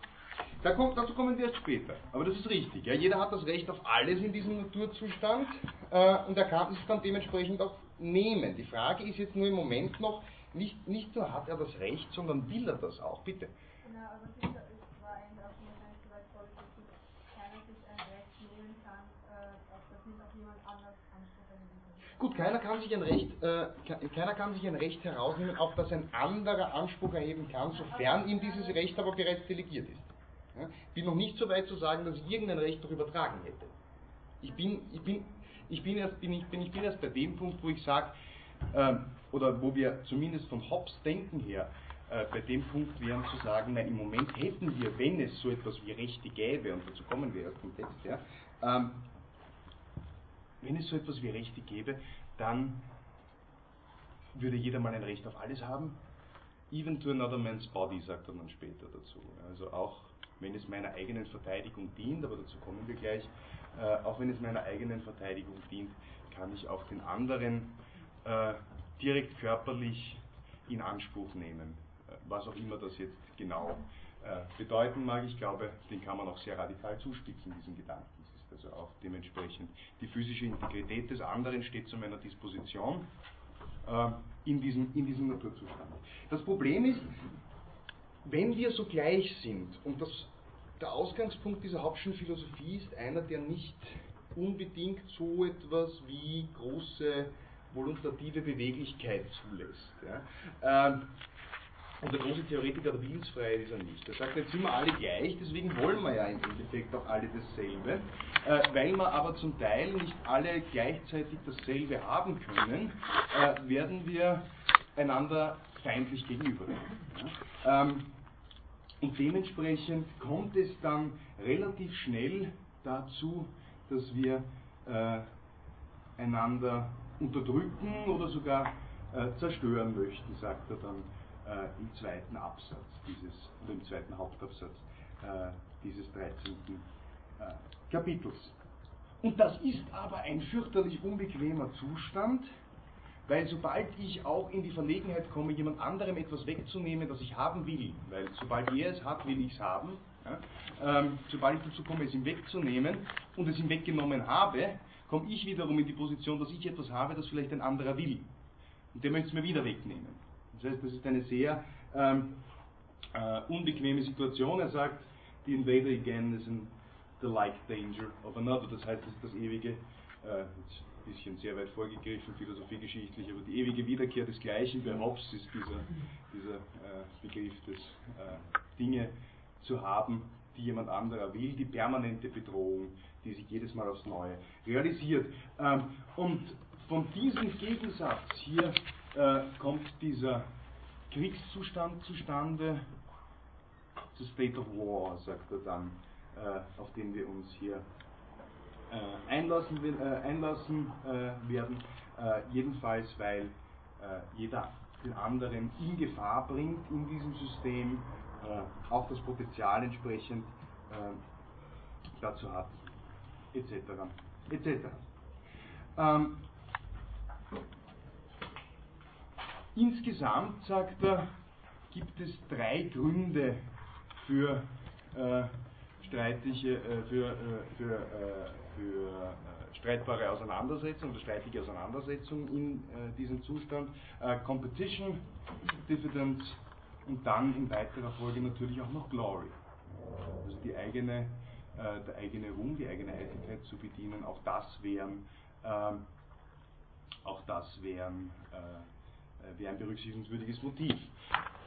[SPEAKER 1] Da kommt, dazu kommen wir erst später. Aber das ist richtig. Ja. Jeder hat das Recht auf alles in diesem Naturzustand äh, und er kann es dann dementsprechend auch nehmen. Die Frage ist jetzt nur im Moment noch, nicht, nicht nur hat er das Recht, sondern will er das auch. Bitte.
[SPEAKER 5] Genau, aber ist war ein weit vorgesetzt, dass keiner sich ein Recht nehmen kann, äh, auf das nicht auf jemand anders Anspruch erheben.
[SPEAKER 1] Gut, keiner kann sich ein Recht, äh, ke- keiner kann sich ein Recht herausnehmen, auf das ein anderer Anspruch erheben kann, sofern ihm dieses Recht aber bereits delegiert ist. Ja? Bin noch nicht so weit zu sagen, dass ich irgendein Recht noch übertragen hätte. Ich bin, ich bin, ich bin erst, bin ich, bin, ich bin erst bei dem Punkt, wo ich sage, ähm, oder wo wir zumindest von Hobbes denken her, äh, bei dem Punkt wären zu sagen, nein, im Moment hätten wir, wenn es so etwas wie Rechte gäbe, und dazu kommen wir erst im Text, ja, ähm, wenn es so etwas wie Rechte gäbe, dann würde jeder mal ein Recht auf alles haben. Even to another man's body, sagt er dann später dazu. Also auch wenn es meiner eigenen Verteidigung dient, aber dazu kommen wir gleich, äh, auch wenn es meiner eigenen Verteidigung dient, kann ich auch den anderen äh, direkt körperlich in Anspruch nehmen. Äh, was auch immer das jetzt genau äh, bedeuten mag, ich glaube, den kann man auch sehr radikal zuspitzen, diesen Gedanken. Es ist also auch dementsprechend die physische Integrität des anderen steht zu meiner Disposition in, diesem, in diesem Naturzustand. Das Problem ist, wenn wir so gleich sind, und das, der Ausgangspunkt dieser Hauptschen Philosophie ist einer, der nicht unbedingt so etwas wie große voluntative Beweglichkeit zulässt. Ja. Ähm, und der große Theoretiker der Willensfreiheit ist er nicht. Er sagt, jetzt sind wir alle gleich, deswegen wollen wir ja im Endeffekt auch alle dasselbe. Äh, weil wir aber zum Teil nicht alle gleichzeitig dasselbe haben können, äh, werden wir einander feindlich gegenübertreten. Ja? Ähm, und dementsprechend kommt es dann relativ schnell dazu, dass wir äh, einander unterdrücken oder sogar äh, zerstören möchten, sagt er dann äh, im zweiten Absatz dieses, oder im zweiten Hauptabsatz äh, dieses 13. Äh, Kapitels. Und das ist aber ein fürchterlich unbequemer Zustand, weil sobald ich auch in die Verlegenheit komme, jemand anderem etwas wegzunehmen, das ich haben will, weil sobald er es hat, will ich es haben, ja, ähm, sobald ich dazu komme, es ihm wegzunehmen und es ihm weggenommen habe, komme ich wiederum in die Position, dass ich etwas habe, das vielleicht ein anderer will. Und der möchte es mir wieder wegnehmen. Das heißt, das ist eine sehr ähm, äh, unbequeme Situation. Er sagt, the invader again is in the like danger of another. Das heißt, das ist das ewige, äh, bisschen sehr weit vorgegriffen, philosophiegeschichtlich, aber die ewige Wiederkehr des Gleichen. Bei Hobbes ist dieser, dieser äh, Begriff des äh, Dinge zu haben, die jemand anderer will, die permanente Bedrohung, die sich jedes Mal aufs Neue realisiert. Ähm, und von diesem Gegensatz hier äh, kommt dieser Kriegszustand zustande, the state of war, sagt er dann, äh, auf den wir uns hier einlassen, will, äh, einlassen äh, werden. Äh, jedenfalls, weil äh, jeder den anderen in Gefahr bringt in diesem System, äh, auch das Potenzial entsprechend dazu hat, etc. etc. Ähm, insgesamt, sagt er, gibt es drei Gründe für äh, streitige, äh, für, äh, für, äh, für äh, streitbare Auseinandersetzung oder streitige Auseinandersetzung in äh, diesem Zustand. Äh, Competition, Diffidence und dann in weiterer Folge natürlich auch noch Glory. Also die eigene der eigene Ruhm, die eigene Eitelkeit zu bedienen. Auch das wären, ähm, auch das wären, wäre ein berücksichtigungswürdiges Motiv.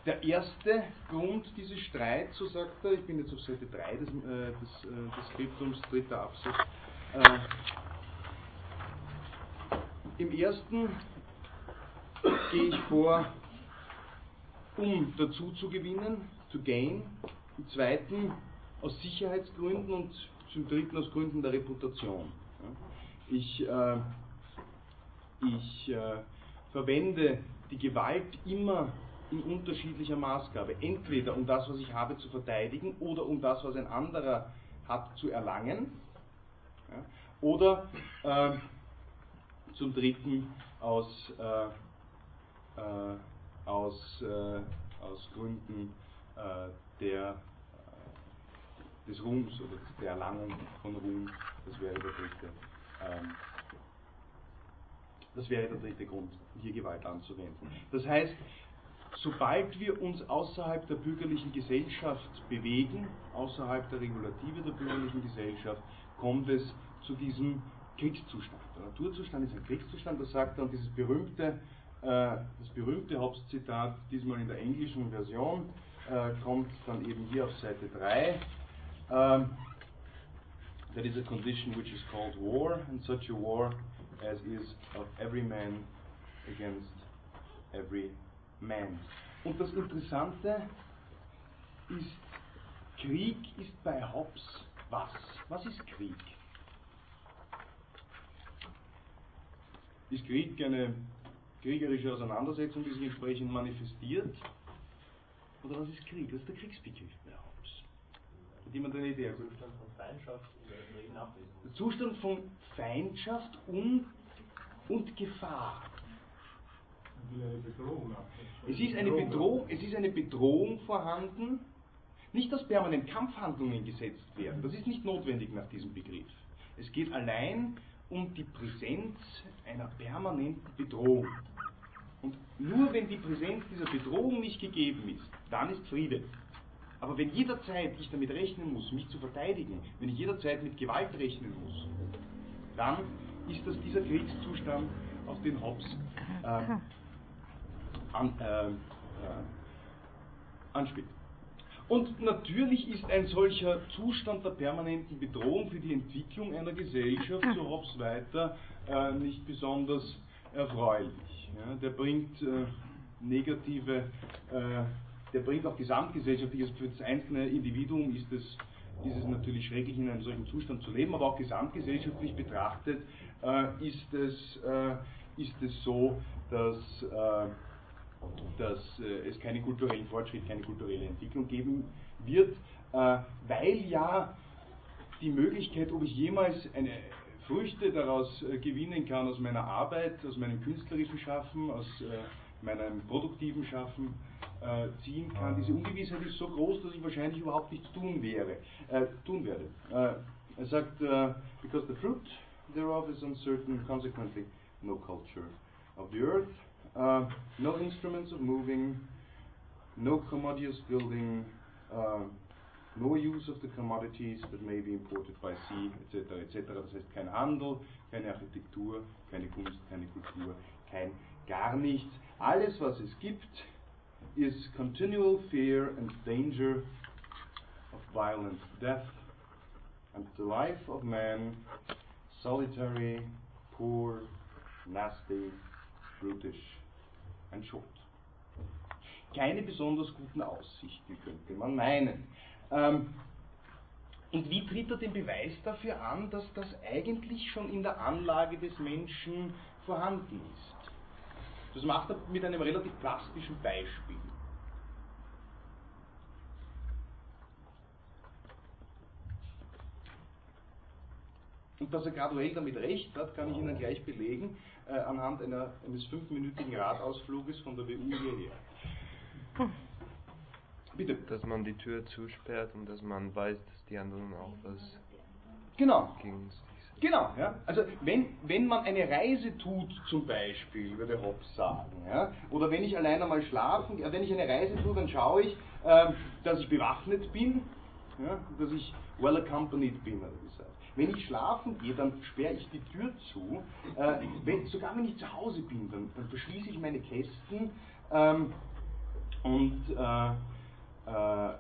[SPEAKER 1] Der erste Grund dieses Streits, so sagt er, ich bin jetzt auf Seite 3 des, äh, des, äh, des Skriptums, dritter Absatz, äh, im ersten gehe ich vor, um dazu zu gewinnen, to gain. Im zweiten aus Sicherheitsgründen und zum dritten aus Gründen der Reputation. Ich, äh, ich äh, verwende die Gewalt immer in unterschiedlicher Maßgabe. Entweder um das, was ich habe, zu verteidigen oder um das, was ein anderer hat, zu erlangen. Ja, oder äh, zum dritten aus, äh, äh, aus, äh, aus Gründen äh, der, äh, des Ruhms oder der Erlangung von Ruhm. Das wäre der dritte. Ähm, das wäre der dritte Grund, hier Gewalt anzuwenden. Das heißt, sobald wir uns außerhalb der bürgerlichen Gesellschaft bewegen, außerhalb der Regulative der bürgerlichen Gesellschaft, kommt es zu diesem Kriegszustand. Der Naturzustand ist ein Kriegszustand, das sagt dann dieses berühmte, äh, das berühmte Hobbes-Zitat, diesmal in der englischen Version, äh, kommt dann eben hier auf Seite 3. Um, that is a condition which is called war, and such a war as is of every man against every man. Und das Interessante ist, Krieg ist bei Hobbes was? Was ist Krieg? Ist Krieg eine kriegerische Auseinandersetzung, die sich entsprechend manifestiert? Oder was ist Krieg? Was ist der Kriegsbegriff Hobbes? Hat jemand eine Idee?
[SPEAKER 10] Der Zustand von Feindschaft in der
[SPEAKER 1] Der Zustand von Feindschaft und, und Gefahr. Es ist, eine Bedrohung, es ist eine Bedrohung vorhanden, nicht dass permanent Kampfhandlungen gesetzt werden, das ist nicht notwendig nach diesem Begriff. Es geht allein um die Präsenz einer permanenten Bedrohung. Und nur wenn die Präsenz dieser Bedrohung nicht gegeben ist, dann ist Friede. Aber wenn jederzeit ich damit rechnen muss, mich zu verteidigen, wenn ich jederzeit mit Gewalt rechnen muss, dann ist das dieser Kriegszustand, auf den Hobbes äh, an, äh, äh, anspielt. Und natürlich ist ein solcher Zustand der permanenten Bedrohung für die Entwicklung einer Gesellschaft, so Hobbes weiter, äh, nicht besonders erfreulich. Ja, der bringt äh, negative, äh, der bringt auch gesamtgesellschaftlich, also für das einzelne Individuum ist es, ist es natürlich schrecklich, in einem solchen Zustand zu leben, aber auch gesamtgesellschaftlich betrachtet äh, ist, es, äh, ist es so, dass dass äh, es keinen kulturellen Fortschritt, keine kulturelle Entwicklung geben wird, äh, weil ja die Möglichkeit, ob ich jemals eine Früchte daraus äh, gewinnen kann aus meiner Arbeit, aus meinem künstlerischen Schaffen, aus äh, meinem produktiven Schaffen äh, ziehen kann, diese Ungewissheit ist so groß, dass ich wahrscheinlich überhaupt nichts tun wäre, äh, tun werde. er sagt, because the fruit thereof is uncertain, consequently no culture of the earth. Uh, no instruments of moving, no commodious building, uh, no use of the commodities that may be imported by sea, etc., etc. Das heißt kein Handel, keine Architektur, keine Kunst, keine Kultur, kein gar nichts. Alles, was es gibt, is continual fear and danger of violent death, and the life of man solitary, poor, nasty, brutish, ein Schuld. Keine besonders guten Aussichten, könnte man meinen. Ähm, und wie tritt er den Beweis dafür an, dass das eigentlich schon in der Anlage des Menschen vorhanden ist? Das macht er mit einem relativ plastischen Beispiel. Und dass er graduell damit recht hat, kann ich Ihnen gleich belegen, äh, anhand einer, eines fünfminütigen Radausfluges von der WU hierher.
[SPEAKER 11] Bitte. Dass man die Tür zusperrt und dass man weiß, dass die anderen auch was
[SPEAKER 1] genau. gegen Genau, ja. Also wenn, wenn man eine Reise tut, zum Beispiel, würde Hobbes sagen, ja, oder wenn ich allein einmal schlafen, wenn ich eine Reise tue, dann schaue ich, äh, dass ich bewaffnet bin ja, dass ich well accompanied bin oder wie sagt. Wenn ich schlafen gehe, dann sperre ich die Tür zu. Äh, wenn, sogar wenn ich zu Hause bin, dann, dann verschließe ich meine Kästen ähm, und äh, äh,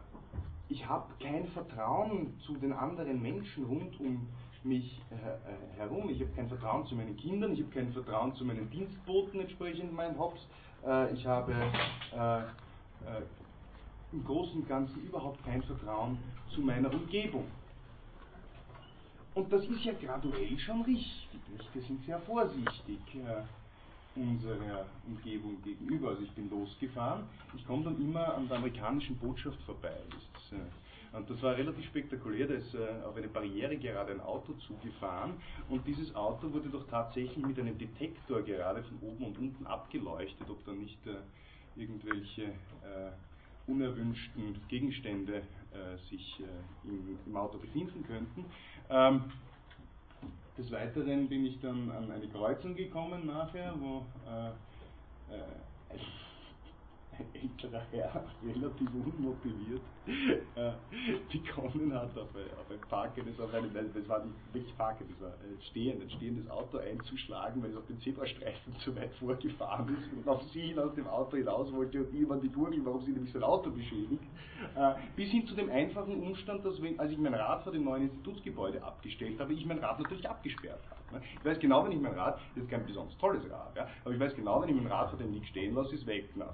[SPEAKER 1] ich habe kein Vertrauen zu den anderen Menschen rund um mich äh, äh, herum. Ich habe kein Vertrauen zu meinen Kindern, ich habe kein Vertrauen zu meinen Dienstboten entsprechend meinem Hops. Äh, ich habe im Großen und Ganzen überhaupt kein Vertrauen zu meiner Umgebung. Und das ist ja graduell schon richtig. Nicht? Wir sind sehr vorsichtig äh, unserer Umgebung gegenüber. Also ich bin losgefahren, ich komme dann immer an der amerikanischen Botschaft vorbei. Das äh, und das war relativ spektakulär, da ist äh, auf eine Barriere gerade ein Auto zugefahren und dieses Auto wurde doch tatsächlich mit einem Detektor gerade von oben und unten abgeleuchtet, ob da nicht äh, irgendwelche äh, unerwünschten Gegenstände äh, sich äh, im, im, Auto befinden könnten. Ähm, des Weiteren bin ich dann an eine Kreuzung gekommen nachher, wo äh, äh älterer Herr, relativ unmotiviert, äh, begonnen hat, auf ein, auf ein parkendes, auf eine, das war nicht wirklich parken, das war ein, stehen, ein stehendes Auto einzuschlagen, weil es auf den Zebrastreifen zu weit vorgefahren ist und auf sie aus dem Auto hinaus wollte und über die Gurgel, warum sie nämlich sein Auto beschädigt. Äh, bis hin zu dem einfachen Umstand, dass wenn, als ich mein Rad vor dem neuen Institutsgebäude abgestellt habe, ich mein Rad natürlich abgesperrt habe. Ne? Ich weiß genau, wenn ich mein Rad, das ist kein besonders tolles Rad, ja, aber ich weiß genau, wenn ich mein Rad vor dem nicht stehen lasse, ist weg. Ne?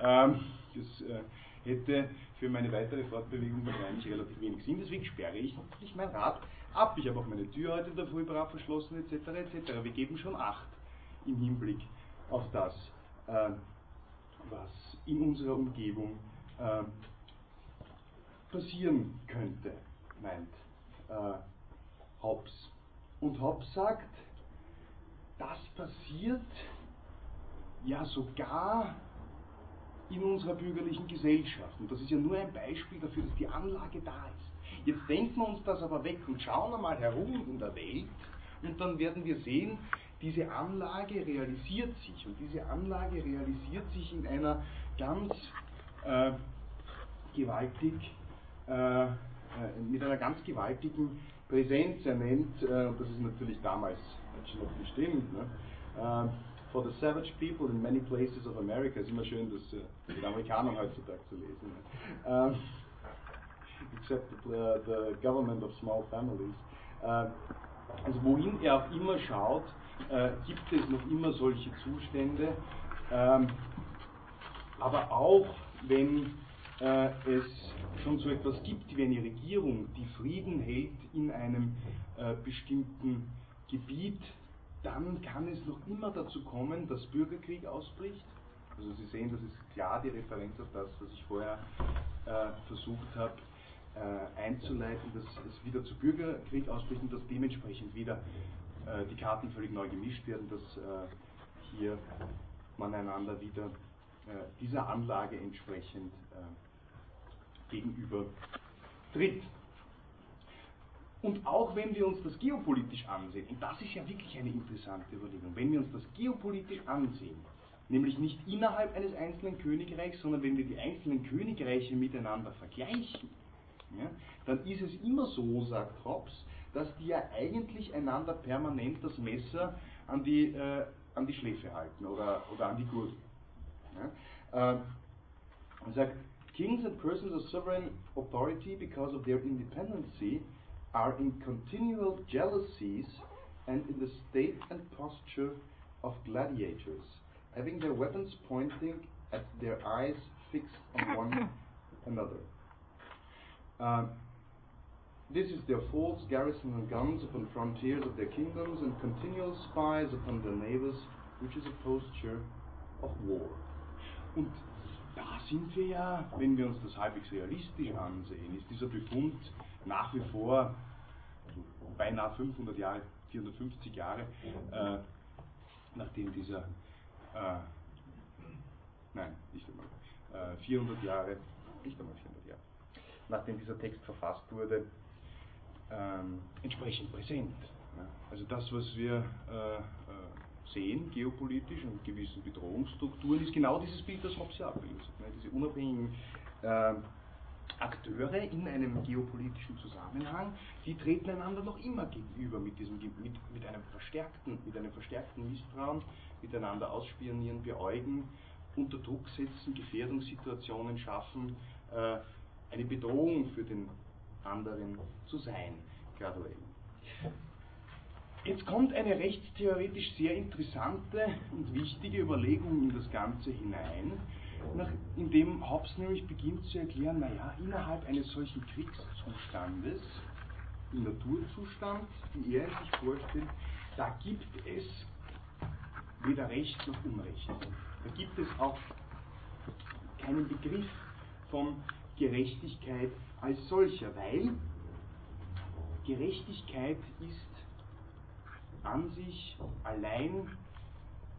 [SPEAKER 1] Ähm, das äh, hätte für meine weitere Fortbewegung wahrscheinlich relativ wenig Sinn, deswegen sperre ich natürlich mein Rad ab. Ich habe auch meine Tür heute in der Früh brav verschlossen, etc. etc. Wir geben schon Acht im Hinblick auf das, äh, was in unserer Umgebung äh, passieren könnte, meint äh, Hobbes. Und Hobbes sagt, das passiert ja sogar in unserer bürgerlichen Gesellschaft. Und das ist ja nur ein Beispiel dafür, dass die Anlage da ist. Jetzt denken wir uns das aber weg und schauen einmal herum in der Welt und dann werden wir sehen, diese Anlage realisiert sich und diese Anlage realisiert sich in einer ganz äh, gewaltig, äh, äh, mit einer ganz gewaltigen Präsenz. Er nennt, äh, das ist natürlich damals schon noch bestimmt, ne, äh, for the savage people in many places of America. Ist immer schön, das äh, mit Amerikanern heutzutage zu lesen. Um, (laughs) except the, the, government of small families. Uh, also wohin er auch immer schaut, äh, gibt es noch immer solche Zustände. Ähm, aber auch wenn äh, es schon so etwas gibt wie eine Regierung, die Frieden hält in einem äh, bestimmten Gebiet, dann kann es noch immer dazu kommen, dass Bürgerkrieg ausbricht. Also Sie sehen, das ist klar die Referenz auf das, was ich vorher äh, versucht habe äh, einzuleiten, dass es wieder zu Bürgerkrieg ausbricht und dass dementsprechend wieder äh, die Karten völlig neu gemischt werden, dass äh, hier man einander wieder äh, dieser Anlage entsprechend äh, gegenüber tritt. Und auch wenn wir uns das geopolitisch ansehen, und das ist ja wirklich eine interessante Überlegung, wenn wir uns das geopolitisch ansehen, nämlich nicht innerhalb eines einzelnen Königreichs, sondern wenn wir die einzelnen Königreiche miteinander vergleichen, ja, dann ist es immer so, sagt Hobbes, dass die ja eigentlich einander permanent das Messer an die, äh, an die Schläfe halten oder, oder an die Gurgel. Ja? Äh, er sagt, Kings and persons of sovereign authority because of their independency are in continual jealousies and in the state and posture of gladiators, having their weapons pointing at their eyes fixed on one (coughs) another. Um, this is their forts, garrison and guns upon frontiers of their kingdoms, and continual spies upon their neighbors, which is a posture of war. Und da sind wir ja, wenn wir uns das halbwegs realistisch ansehen, ist dieser Befund nach wie vor also beinahe 500 Jahre, 450 Jahre, äh, nachdem dieser, äh, nein, nicht einmal, äh, 400 Jahre, nicht einmal 400 Jahre, nachdem dieser Text verfasst wurde, ähm, entsprechend präsent. Ja. Also das, was wir äh, äh, sehen, geopolitisch und gewissen Bedrohungsstrukturen, ist genau dieses Bild, das Hobbes ja abbildet. Ne? Diese unabhängigen äh, Akteure in einem geopolitischen Zusammenhang, die treten einander noch immer gegenüber mit, diesem, mit, mit, einem, verstärkten, mit einem verstärkten Misstrauen, miteinander ausspionieren, beäugen, unter Druck setzen, Gefährdungssituationen schaffen, äh, eine Bedrohung für den anderen zu sein, graduell. Jetzt kommt eine rechtstheoretisch sehr interessante und wichtige Überlegung in das Ganze hinein, nach, indem Hobbes nämlich beginnt zu erklären, naja, innerhalb eines solchen Kriegszustandes, im Naturzustand, wie er sich vorstellt, da gibt es weder Recht noch Unrecht. Da gibt es auch keinen Begriff von Gerechtigkeit als solcher, weil Gerechtigkeit ist an sich allein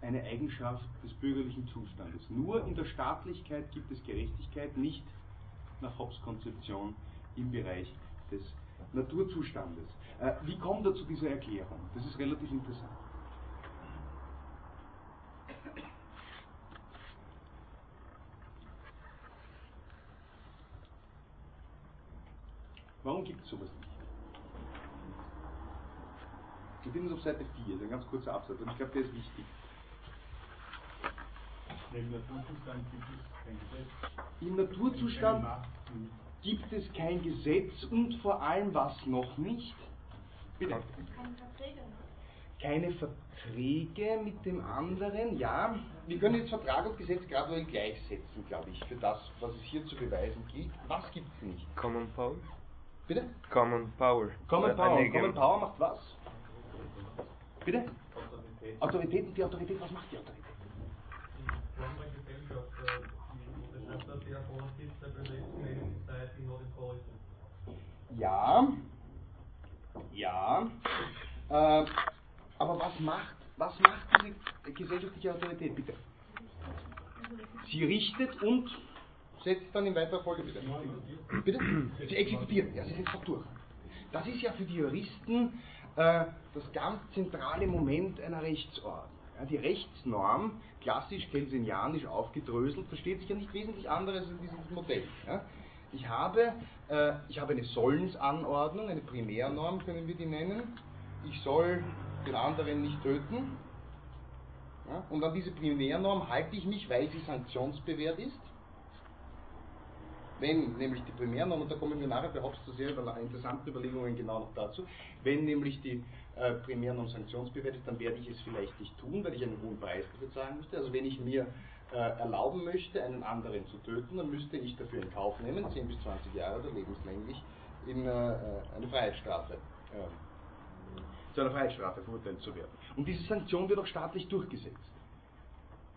[SPEAKER 1] eine Eigenschaft des bürgerlichen Zustandes. Nur in der Staatlichkeit gibt es Gerechtigkeit, nicht nach Hobbes Konzeption im Bereich des Naturzustandes. Äh, wie kommt er zu dieser Erklärung? Das ist relativ interessant. Warum gibt es sowas nicht? Wir finden es auf Seite 4, ein ganz kurzer Absatz, und ich glaube, der ist wichtig.
[SPEAKER 3] Im Naturzustand gibt es kein Gesetz.
[SPEAKER 1] Im Naturzustand gibt es kein Gesetz und vor allem was noch nicht? Bitte.
[SPEAKER 12] Keine Verträge.
[SPEAKER 1] Keine Verträge mit dem anderen, ja.
[SPEAKER 5] Wir können jetzt Vertrag und Gesetz graduell gleichsetzen, glaube ich, für das, was es hier zu beweisen gilt. Was gibt es nicht?
[SPEAKER 11] Common Power?
[SPEAKER 1] Bitte?
[SPEAKER 11] Common Power.
[SPEAKER 1] Common Power. Common Power macht was? Bitte?
[SPEAKER 10] Autorität.
[SPEAKER 1] Autorität und die Autorität, was macht die Autorität?
[SPEAKER 13] Form der Gesellschaft, äh, die beschreibt das der Politics that relates to any society not in politics.
[SPEAKER 1] Ja. Ja. Äh, aber was macht, was macht diese gesellschaftliche Autorität, bitte? Sie richtet und
[SPEAKER 5] Setzt dann in weiterer Folge bitte.
[SPEAKER 1] Bitte? Sie exekutieren, ja, sie setzt auch durch. Das ist ja für die Juristen äh, das ganz zentrale Moment einer Rechtsordnung. Ja, die Rechtsnorm, klassisch kelsenianisch aufgedröselt, versteht sich ja nicht wesentlich anderes als dieses Modell. Ja. Ich, habe, äh, ich habe eine Sollensanordnung, eine Primärnorm können wir die nennen. Ich soll den anderen nicht töten. Ja, und an diese Primärnorm halte ich mich, weil sie sanktionsbewährt ist. Wenn nämlich die Primärnorm, und da kommen wir nachher bei Hobbes zu sehr interessanten Überlegungen genau noch dazu, wenn nämlich die äh, Primärnorm sanktionsbewährt ist, dann werde ich es vielleicht nicht tun, weil ich einen hohen Preis dafür zahlen möchte. Also wenn ich mir erlauben möchte, einen anderen zu töten, dann müsste ich dafür in Kauf nehmen, 10 bis 20 Jahre oder lebenslänglich, in äh, äh, eine Freiheitsstrafe. ähm, zu einer Freiheitsstrafe verurteilt zu werden. Und diese Sanktion wird auch staatlich durchgesetzt.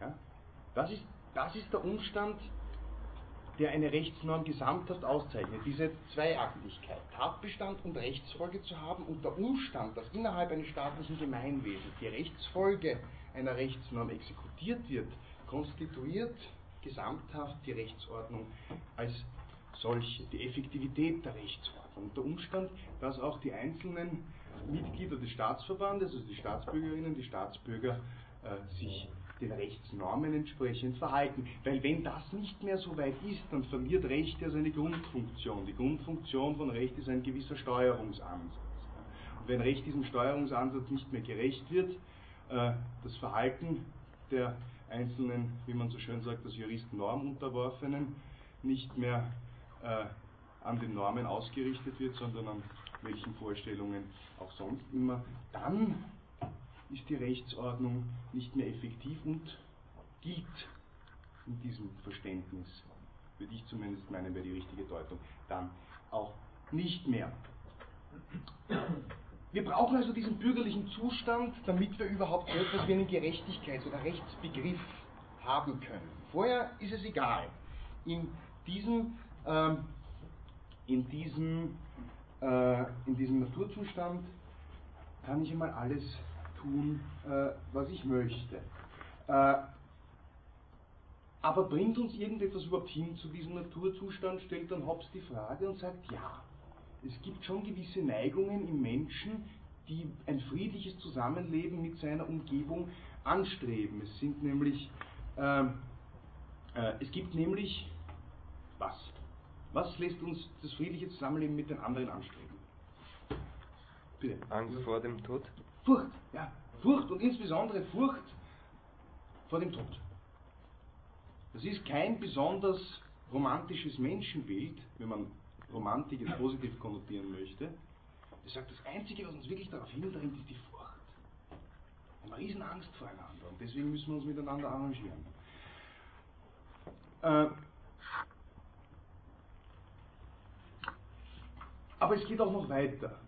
[SPEAKER 1] Ja? Das, ist, das ist der Umstand, der eine Rechtsnorm gesamthaft auszeichnet, diese Zweiaktigkeit, Tatbestand und Rechtsfolge zu haben und der Umstand, dass innerhalb eines staatlichen Gemeinwesens die Rechtsfolge einer Rechtsnorm exekutiert wird, konstituiert gesamthaft die Rechtsordnung als solche, die Effektivität der Rechtsordnung. Der Umstand, dass auch die einzelnen Mitglieder des Staatsverbandes, also die Staatsbürgerinnen, die Staatsbürger, äh, sich den Rechtsnormen entsprechend verhalten. Weil wenn das nicht mehr so weit ist, dann verliert Recht ja seine Grundfunktion. Die Grundfunktion von Recht ist ein gewisser Steuerungsansatz. Und wenn Recht diesem Steuerungsansatz nicht mehr gerecht wird, äh, das Verhalten der einzelnen, wie man so schön sagt, als Juristen Normunterworfenen nicht mehr äh, an den Normen ausgerichtet wird, sondern an welchen Vorstellungen auch sonst immer, dann ist die Rechtsordnung nicht mehr effektiv und gilt in diesem Verständnis, würde ich zumindest meinen, wäre die richtige Deutung, dann auch nicht mehr. Wir brauchen also diesen bürgerlichen Zustand, damit wir überhaupt so etwas wie einen Gerechtigkeits- oder Rechtsbegriff haben können. Vorher ist es egal. In diesem, ähm, in diesem, äh, in diesem Naturzustand kann ich einmal alles tun, äh, was ich möchte. Äh, aber bringt uns irgendetwas überhaupt hin zu diesem Naturzustand, stellt dann Hobbes die Frage und sagt, ja, es gibt schon gewisse Neigungen im Menschen, die ein friedliches Zusammenleben mit seiner Umgebung anstreben. Es sind nämlich, ähm, äh, es gibt nämlich was? Was lässt uns das friedliche Zusammenleben mit den anderen anstreben? Bitte.
[SPEAKER 11] Angst vor dem Tod?
[SPEAKER 1] Furcht, ja. Furcht und insbesondere Furcht vor dem Tod. Das ist kein besonders romantisches Menschenbild, wenn man Romantik jetzt positiv konnotieren möchte. Er sagt, das Einzige, was uns wirklich darauf hindrängt, ist die Furcht. Wir haben Riesenangst voreinander und deswegen müssen wir uns miteinander arrangieren. Äh, aber es geht auch noch weiter.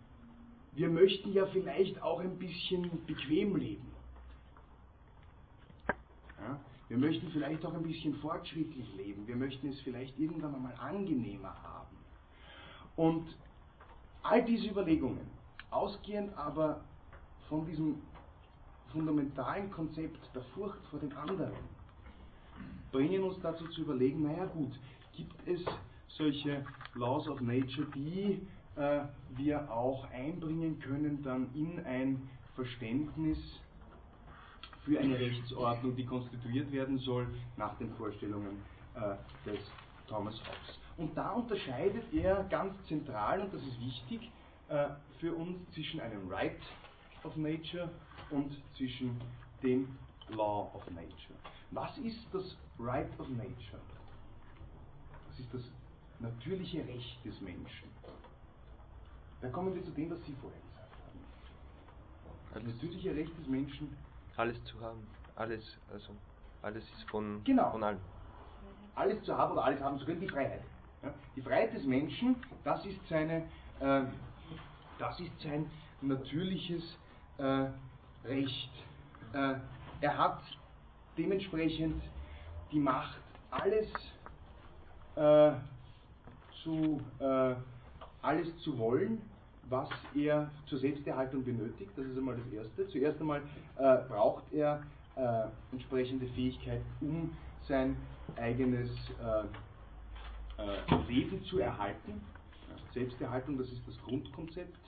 [SPEAKER 1] Wir möchten ja vielleicht auch ein bisschen bequem leben. Ja? Wir möchten vielleicht auch ein bisschen fortschrittlich leben. Wir möchten es vielleicht irgendwann einmal angenehmer haben. Und all diese Überlegungen, ausgehend aber von diesem fundamentalen Konzept der Furcht vor den anderen, bringen uns dazu zu überlegen, naja gut, gibt es solche Laws of Nature, die äh, wir auch einbringen können dann in ein Verständnis für eine Rechtsordnung, die konstituiert werden soll nach den Vorstellungen äh, des Thomas Hobbes. Und da unterscheidet er ganz zentral, und das ist wichtig, äh, für uns zwischen einem Right of Nature und zwischen dem Law of Nature. Was ist das Right of Nature? Das ist das natürliche Recht des Menschen. Da kommen wir zu dem, was Sie vorher gesagt haben. Das natürliche Recht des Menschen.
[SPEAKER 11] Alles zu haben. Alles, also alles ist von,
[SPEAKER 1] genau.
[SPEAKER 11] von allem.
[SPEAKER 1] Alles zu haben oder alles haben zu können, die Freiheit. Ja? Die Freiheit des Menschen, das ist seine, äh, das ist sein natürliches äh, Recht. Äh, er hat dementsprechend die Macht, alles äh, zu äh, alles zu wollen, was er zur Selbsterhaltung benötigt. Das ist einmal das Erste. Zuerst einmal äh, braucht er entsprechende Fähigkeit, um sein eigenes äh, äh Leben zu erhalten. Selbsterhaltung, das ist das Grundkonzept,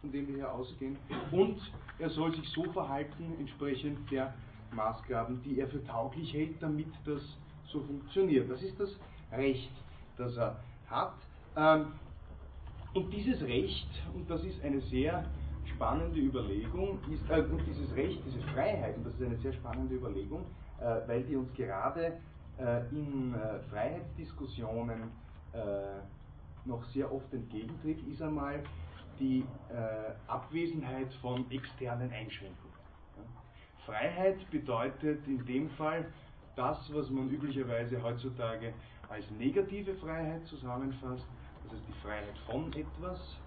[SPEAKER 1] von dem wir hier ausgehen. Und er soll sich so verhalten, entsprechend der Maßgaben, die er für tauglich hält, damit das so funktioniert. Das ist das Recht, das er hat. Ähm, und dieses Recht, und das ist eine sehr spannende Überlegung, ist, äh, und dieses Recht, diese Freiheit, und das ist eine sehr spannende Überlegung, äh, weil die uns gerade äh, in äh, Freiheitsdiskussionen äh, noch sehr oft entgegentritt, ist einmal die äh, Abwesenheit von externen Einschränkungen. Freiheit bedeutet in dem Fall das, was man üblicherweise heutzutage als negative Freiheit zusammenfasst, das heißt die Freiheit von etwas,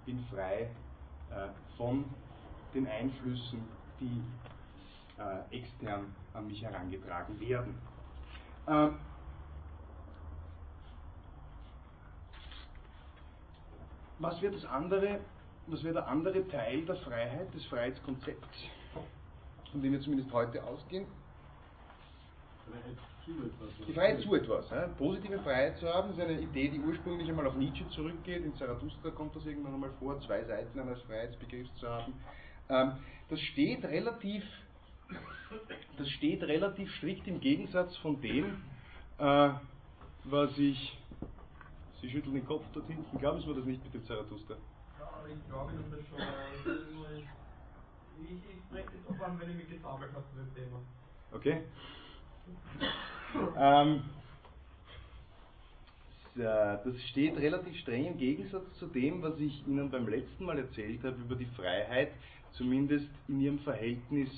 [SPEAKER 1] ich bin frei äh, von den Einflüssen, die äh, extern an mich herangetragen werden. Äh, was wäre das andere, was wäre der andere Teil der Freiheit, des Freiheitskonzepts, von dem wir zumindest heute ausgehen?
[SPEAKER 3] Freiheit zu etwas.
[SPEAKER 1] Die Freiheit zu etwas. Ja? Positive Freiheit zu haben, ist eine Idee, die ursprünglich einmal auf Nietzsche zurückgeht. In Zarathustra kommt das irgendwann einmal vor, zwei Seiten eines Freiheitsbegriffs zu haben. Ähm, das steht relativ, das steht relativ strikt im Gegensatz von dem, äh, was ich. Sie schütteln den Kopf dort hinten. Glauben Sie mir das nicht mit dem Zarathustra?
[SPEAKER 13] Ja, ich glaube Ihnen das schon. aber (laughs) Ich, ich spreche das auch an, wenn ich mich gesammelt habe zu dem Thema.
[SPEAKER 1] Okay. ähm, das steht relativ streng im Gegensatz zu dem, was ich Ihnen beim letzten Mal erzählt habe über die Freiheit, zumindest in ihrem Verhältnis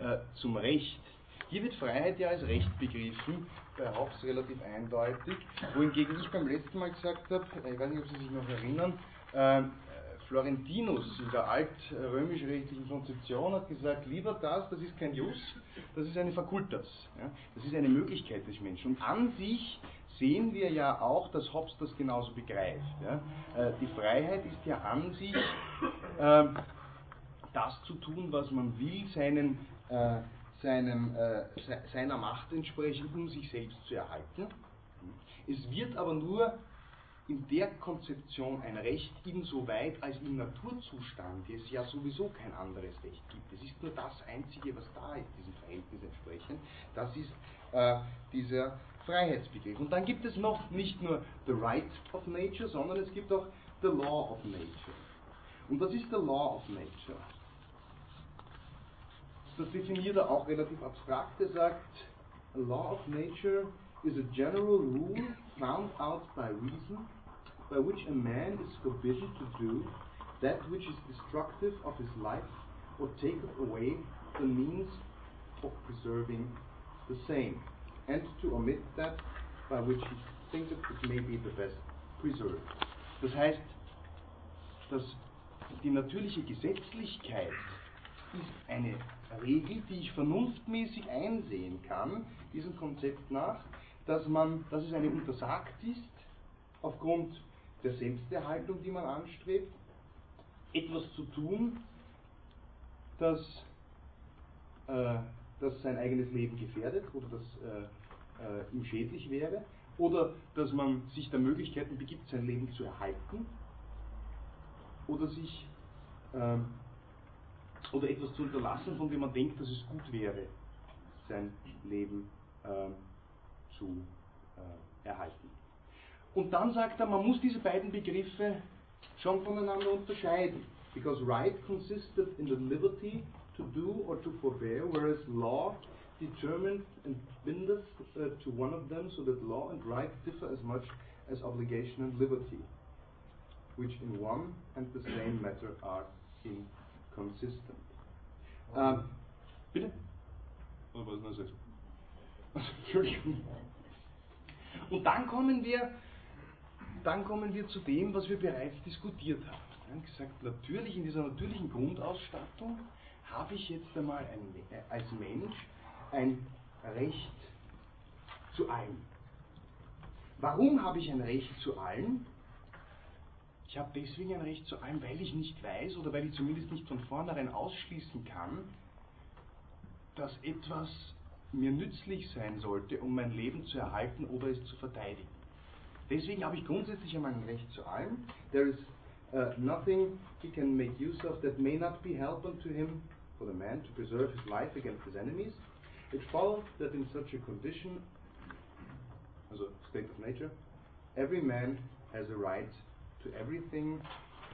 [SPEAKER 1] äh, zum Recht. Hier wird Freiheit ja als Recht begriffen, bei Hobbes relativ eindeutig, wohingegen ich beim letzten Mal gesagt habe, ich weiß nicht, ob Sie sich noch erinnern, äh, Florentinus in der altrömisch-rechtlichen Konzeption hat gesagt, lieber das, das ist kein Jus, das ist eine Fakultas. Ja? Das ist eine Möglichkeit des Menschen. Und an sich sehen wir ja auch, dass Hobbes das genauso begreift. Ja? Äh, die Freiheit ist ja an sich äh, das zu tun, was man will, seinen, äh, seinem, äh, seiner Macht entsprechend, um sich selbst zu erhalten. Es wird aber nur in der Konzeption ein Recht insoweit, als im Naturzustand es ja sowieso kein anderes Recht gibt. Es ist nur das Einzige, was da ist, diesem Verhältnis entsprechend. Das ist äh, dieser Freiheitsbegriff. Und dann gibt es noch nicht nur the right of nature, sondern es gibt auch the law of nature. Und was ist the law of nature? Definiert er auch relativ abstrakt. Er sagt, a law of nature is a general rule found out by reason by which a man is forbidden to do that which is destructive of his life or taketh away the means of preserving the same, and to omit that by which he thinketh it may be the best preserved. Das heißt, dass die natürliche Gesetzlichkeit ist eine Regel, die ich vernunftmäßig einsehen kann, diesem Konzept nach, dass, man, dass es einem untersagt ist, aufgrund der Selbsterhaltung, die man anstrebt, etwas zu tun, das, äh, das sein eigenes Leben gefährdet oder das äh, äh, ihm schädlich wäre, oder dass man sich der Möglichkeiten begibt, sein Leben zu erhalten, oder sich ähm, oder etwas zu unterlassen, von dem man denkt, dass es gut wäre, sein Leben ähm, zu äh, erhalten. Und dann sagt er, man muss diese beiden Begriffe schon voneinander unterscheiden. Because right consisted in the liberty to do or to forbear, whereas law determined and bindeth uh, to one of them, so that law and right differ as much as obligation and liberty, which in one and the same matter are inconsistent. Ähm, bitte? Oder was ist das? Entschuldigung. Und dann kommen wir, dann kommen wir zu dem, was wir bereits diskutiert haben. Wir haben gesagt, natürlich in dieser natürlichen Grundausstattung habe ich jetzt einmal ein, äh, als Mensch ein Recht zu allem. Warum habe ich ein Recht zu allem? Ich habe deswegen ein Recht zu allem, weil ich nicht weiß oder weil ich zumindest nicht von vornherein ausschließen kann, dass etwas mir nützlich sein sollte, um mein Leben zu erhalten oder es zu verteidigen. Deswegen habe ich grundsätzlich einmal ein Recht zu allem. There is uh, nothing he can make use of that may not be helpful to him, for the man, to preserve his life against his enemies. It follows that in such a condition, also state of nature, every man has a right to everything,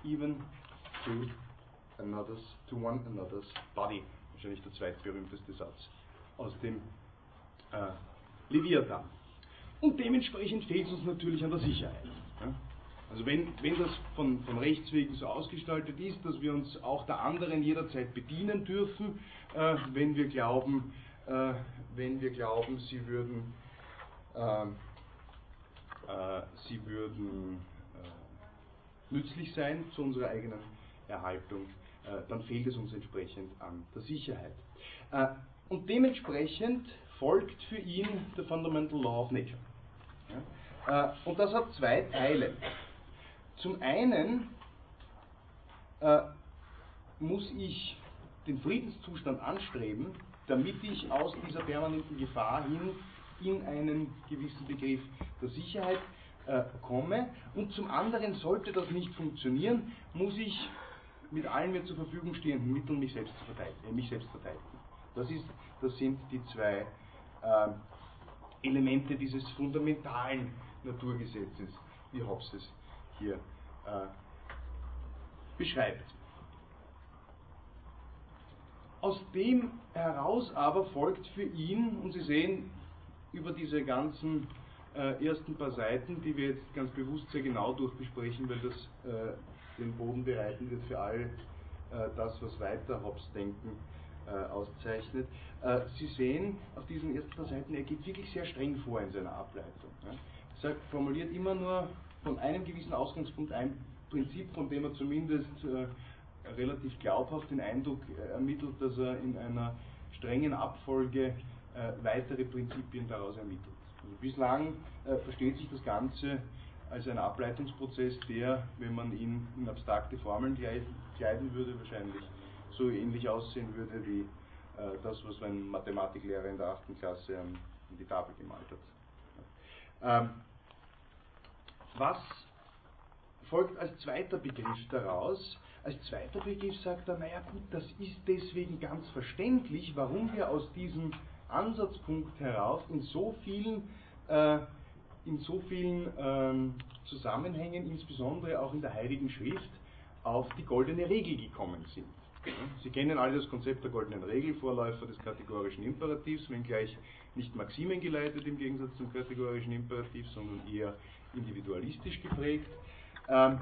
[SPEAKER 1] even to another's, to one another's body. Wahrscheinlich der zweitberühmteste Satz aus dem äh, Leviathan. Und dementsprechend fehlt es uns natürlich an der Sicherheit. Ja? Also wenn, wenn das von, von Rechts wegen so ausgestaltet ist, dass wir uns auch der anderen jederzeit bedienen dürfen, äh, wenn wir glauben, äh, wenn wir glauben, sie würden, ähm, äh, sie würden äh, nützlich sein zu unserer eigenen Erhaltung, äh, dann fehlt es uns entsprechend an der Sicherheit. Äh, und dementsprechend folgt für ihn der Fundamental Law of Nature. Äh, und das hat zwei Teile. Zum einen muss ich den Friedenszustand anstreben, damit ich aus dieser permanenten Gefahr hin in einen gewissen Begriff der Sicherheit äh, komme. Und zum anderen sollte das nicht funktionieren, muss ich mit allen mir zur Verfügung stehenden Mitteln mich selbst, verteidigen, äh, mich selbst verteidigen. Das, ist, das sind die zwei äh, Elemente dieses fundamentalen Naturgesetzes, wie Hobbes es hier äh, beschreibt. Aus dem heraus aber folgt für ihn, und Sie sehen über diese ganzen äh, ersten paar Seiten, die wir jetzt ganz bewusst sehr genau durchbesprechen, weil das äh, den Boden bereiten wird für all äh, das, was weiter Hobbes denken äh, auszeichnet. Äh, Sie sehen auf diesen ersten paar Seiten, er geht wirklich sehr streng vor in seiner Ableitung. Er sagt, formuliert immer nur von einem gewissen Ausgangspunkt ein Prinzip, von dem er zumindest äh, relativ glaubhaft den Eindruck ermittelt, dass er in einer strengen Abfolge weitere Prinzipien daraus ermittelt. Bislang äh, versteht sich das Ganze als ein Ableitungsprozess, der, wenn man ihn in abstrakte Formeln kleiden würde, wahrscheinlich so ähnlich aussehen würde wie äh, das, was mein Mathematiklehrer in der 8. Klasse an die Tafel gemalt hat. Ähm, was folgt als zweiter Begriff daraus? Als zweiter Begriff sagt er, naja gut, das ist deswegen ganz verständlich, warum wir aus diesem Ansatzpunkt heraus in so vielen äh, in so vielen ähm, Zusammenhängen, insbesondere auch in der Heiligen Schrift, auf die goldene Regel gekommen sind. Sie kennen alle das Konzept der goldenen Regel, Vorläufer des kategorischen Imperativs, wenngleich nicht Maximen geleitet im Gegensatz zum kategorischen Imperativ, sondern eher individualistisch geprägt. Ähm,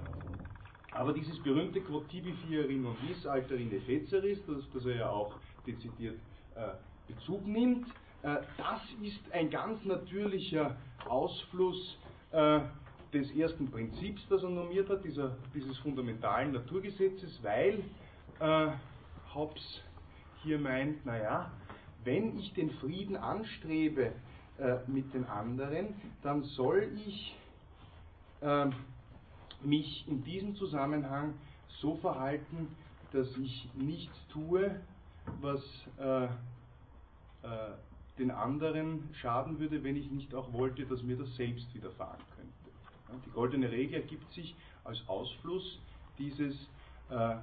[SPEAKER 1] aber dieses berühmte Quod tibi fierin und vis alterine feceris, das, das er ja auch dezidiert äh, Bezug nimmt, äh, das ist ein ganz natürlicher Ausfluss äh, des ersten Prinzips, das er normiert hat, dieser, dieses fundamentalen Naturgesetzes, weil äh, Hobbes hier meint, naja, wenn ich den Frieden anstrebe äh, mit den anderen, dann soll ich äh, mich in diesem Zusammenhang so verhalten, dass ich nichts tue, was äh, den anderen schaden würde, wenn ich nicht auch wollte, dass mir das selbst widerfahren könnte. Die goldene Regel ergibt sich als Ausfluss dieses, äh, äh,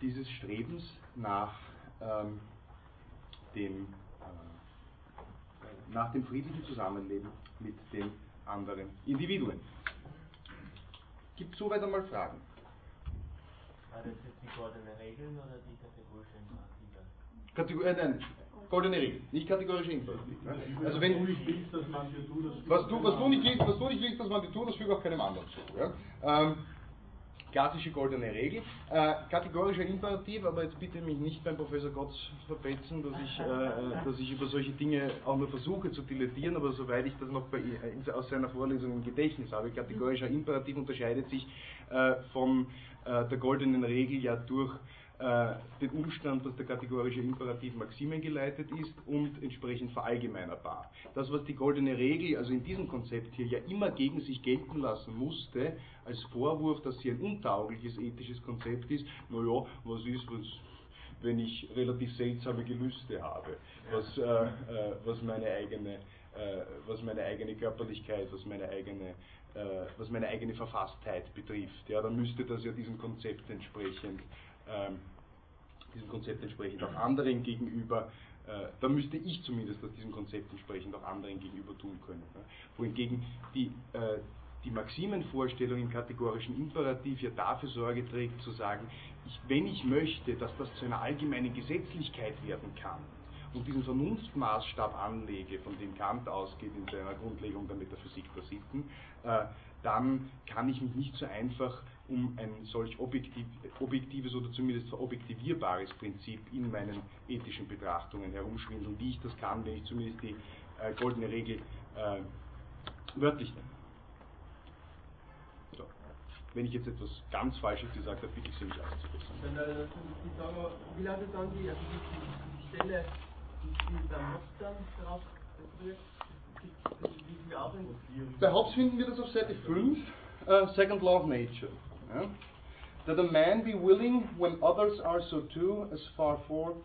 [SPEAKER 1] dieses Strebens nach ähm, dem, äh, nach dem friedlichen Zusammenleben mit den anderen Individuen. Gibt es soweit einmal Fragen?
[SPEAKER 10] War das jetzt die goldene Regeln oder die kategorische?
[SPEAKER 1] Kategor äh, nein, goldene Regel, nicht kategorische Imperativ. Ne? Also wenn was du, was du nicht willst, was du nicht willst, dass man dir tut, das füge auch keinem anderen zu. Ja? Ähm, klassische goldene Regel. Äh, kategorischer Imperativ, aber jetzt bitte mich nicht beim Professor Gotz verpetzen, dass ich, äh, dass ich über solche Dinge auch nur versuche zu dilettieren, aber soweit ich das noch bei, äh, aus seiner Vorlesung im Gedächtnis habe, kategorischer Imperativ unterscheidet sich äh, von äh, der goldenen Regel ja durch äh, den Umstand, dass der kategorische Imperativ Maximen geleitet ist und entsprechend verallgemeinerbar. Das, was die goldene Regel, also in diesem Konzept hier, ja immer gegen sich gelten lassen musste, als Vorwurf, dass sie ein untaugliches ethisches Konzept ist, naja, was ist, was, wenn ich relativ seltsame Gelüste habe, was, äh, äh, was, meine eigene, äh, was meine eigene Körperlichkeit, was meine eigene äh, was meine eigene Verfasstheit betrifft, ja, dann müsste das ja diesem Konzept entsprechend diesem Konzept entsprechend auch anderen gegenüber, äh, da müsste ich zumindest das diesem Konzept entsprechend auch anderen gegenüber tun können. Ne? Wohingegen die, äh, die Maximenvorstellung im kategorischen Imperativ ja dafür Sorge trägt, zu sagen, ich, wenn ich möchte, dass das zu einer allgemeinen Gesetzlichkeit werden kann, und diesen Vernunftmaßstab anlege, von dem Kant ausgeht in seiner Grundlegung der Metaphysik der Sitten, äh, dann kann ich mich nicht so einfach um ein solch objektiv, objektives oder zumindest verobjektivierbares Prinzip in meinen ethischen Betrachtungen herumschwindeln, wie ich das kann, wenn ich zumindest die äh, goldene Regel äh, wörtlich nehme. So. Wenn ich jetzt etwas ganz Falsches gesagt habe, bitte ich Sie mich auszubessern.
[SPEAKER 7] Äh, wie lautet dann die, also die, Stelle, die, der Hobbes dann darauf?
[SPEAKER 1] Bei Hobbes finden wir das auf Seite 5, uh, Second Law of Nature. Yeah? That a man be willing, when others are so too, as far forth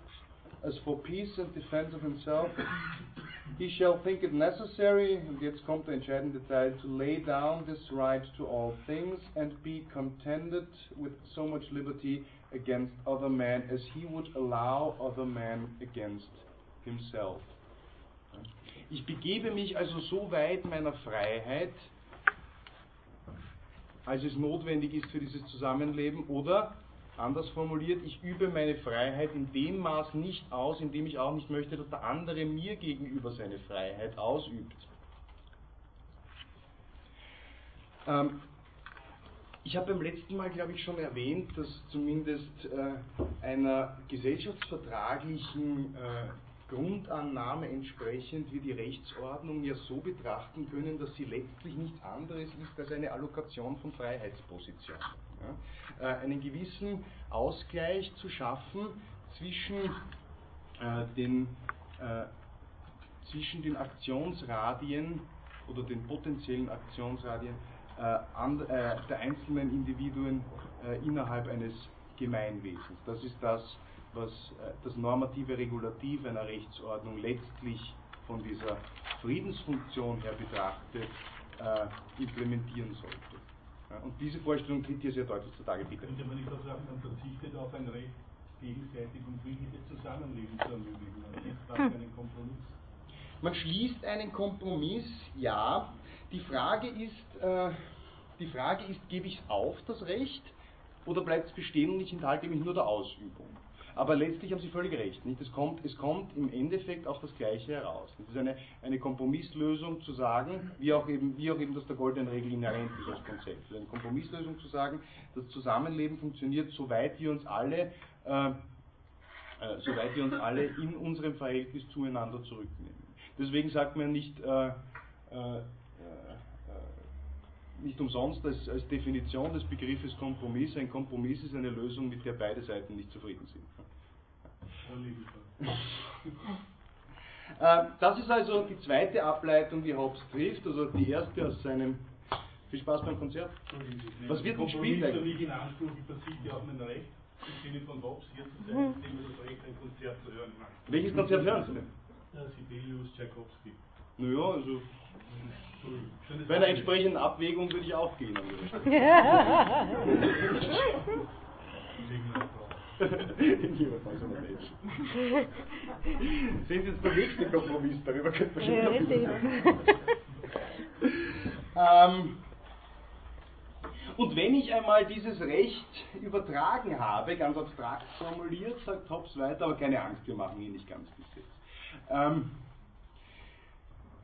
[SPEAKER 1] as for peace and defense of himself, (coughs) he shall think it necessary, und jetzt kommt der entscheidende Teil, to lay down this right to all things and be contented with so much liberty against other men as he would allow other men against himself. Ich begebe mich also so weit meiner Freiheit, als es notwendig ist für dieses Zusammenleben, oder anders formuliert, ich übe meine Freiheit in dem Maß nicht aus, in dem ich auch nicht möchte, dass der andere mir gegenüber seine Freiheit ausübt. Ähm, ich habe beim letzten Mal, glaube ich, schon erwähnt, dass zumindest äh, einer gesellschaftsvertraglichen äh, Grundannahme entsprechend wir die Rechtsordnung ja so betrachten können, dass sie letztlich nichts anderes ist als eine Allokation von Freiheitspositionen. Ja? Äh, einen gewissen Ausgleich zu schaffen zwischen, äh, den, äh, zwischen den Aktionsradien oder den potenziellen Aktionsradien äh, an, äh, der einzelnen Individuen äh, innerhalb eines Gemeinwesens. Das ist das, was äh, das normative Regulativ einer Rechtsordnung letztlich von dieser Friedensfunktion her betrachtet äh, implementieren sollte. Ja, und diese Vorstellung tritt hier sehr deutlich zutage, bitte.
[SPEAKER 3] Könnte man nicht auch sagen, man verzichtet auf ein Recht, gegenseitig und friedliches Zusammenleben zu ermöglichen. Man gibt gar keinen Kompromiss.
[SPEAKER 1] man schließt einen Kompromiss, ja. Die Frage ist, äh, die Frage ist, gebe ich es auf, das Recht, oder bleibt es bestehen und ich enthalte mich nur der Ausübung? Aber letztlich haben Sie völlig recht. Nicht? Es, kommt, es kommt im Endeffekt auf das Gleiche heraus. Es ist eine, eine Kompromisslösung zu sagen, wie auch, eben, wie auch eben das der goldenen Regel inhärent ist als Konzept. Eine Kompromisslösung zu sagen, das Zusammenleben funktioniert, soweit wir uns alle, äh, äh, soweit wir uns alle in unserem Verhältnis zueinander zurücknehmen. Deswegen sagt man nicht, äh, äh nicht umsonst als, als, Definition des Begriffes Kompromiss, ein Kompromiss ist eine Lösung, mit der beide Seiten nicht zufrieden sind. Äh, das ist also die zweite Ableitung, die Hobbes trifft, also die erste aus seinem viel Spaß beim Konzert. Was wird denn gespielt
[SPEAKER 3] eigentlich? in Anspruch, ich verzichte auf mein Recht, im Sinne von Hobbes hier zu sein, mhm. indem ich das Recht, ein Konzert zu hören
[SPEAKER 1] Welches Konzert hören Sie denn?
[SPEAKER 3] Ja, Sibelius, Tchaikovsky.
[SPEAKER 1] Naja, also bei einer entsprechenden Abwägung würde ich auch gehen. In jedem Fall so ein (laughs) Mensch. Sehen Sie jetzt der nächste Kompromiss, darüber könnte man schon ja, (laughs) ähm, und wenn ich einmal dieses Recht übertragen habe, ganz abstrakt formuliert, sagt Hobbes weiter, aber keine Angst, wir machen ihn nicht ganz bis jetzt. Ähm,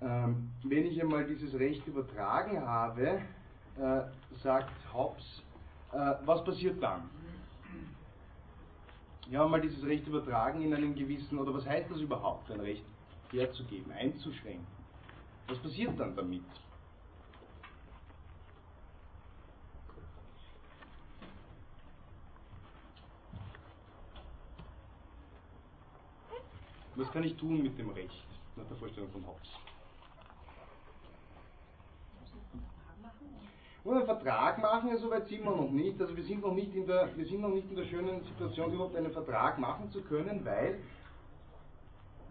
[SPEAKER 1] ähm, wenn ich einmal dieses Recht übertragen habe, äh, sagt Hobbes, äh, was passiert dann? Ja, mal dieses Recht übertragen in einen gewissen, oder was heißt das überhaupt, ein Recht herzugeben, einzuschränken? Was passiert dann damit? Was kann ich tun mit dem Recht, nach der Vorstellung von Hobbes? Nur einen Vertrag machen, so weit sind wir noch nicht. Also wir sind noch nicht in der, wir sind noch nicht in der schönen Situation, überhaupt einen Vertrag machen zu können, weil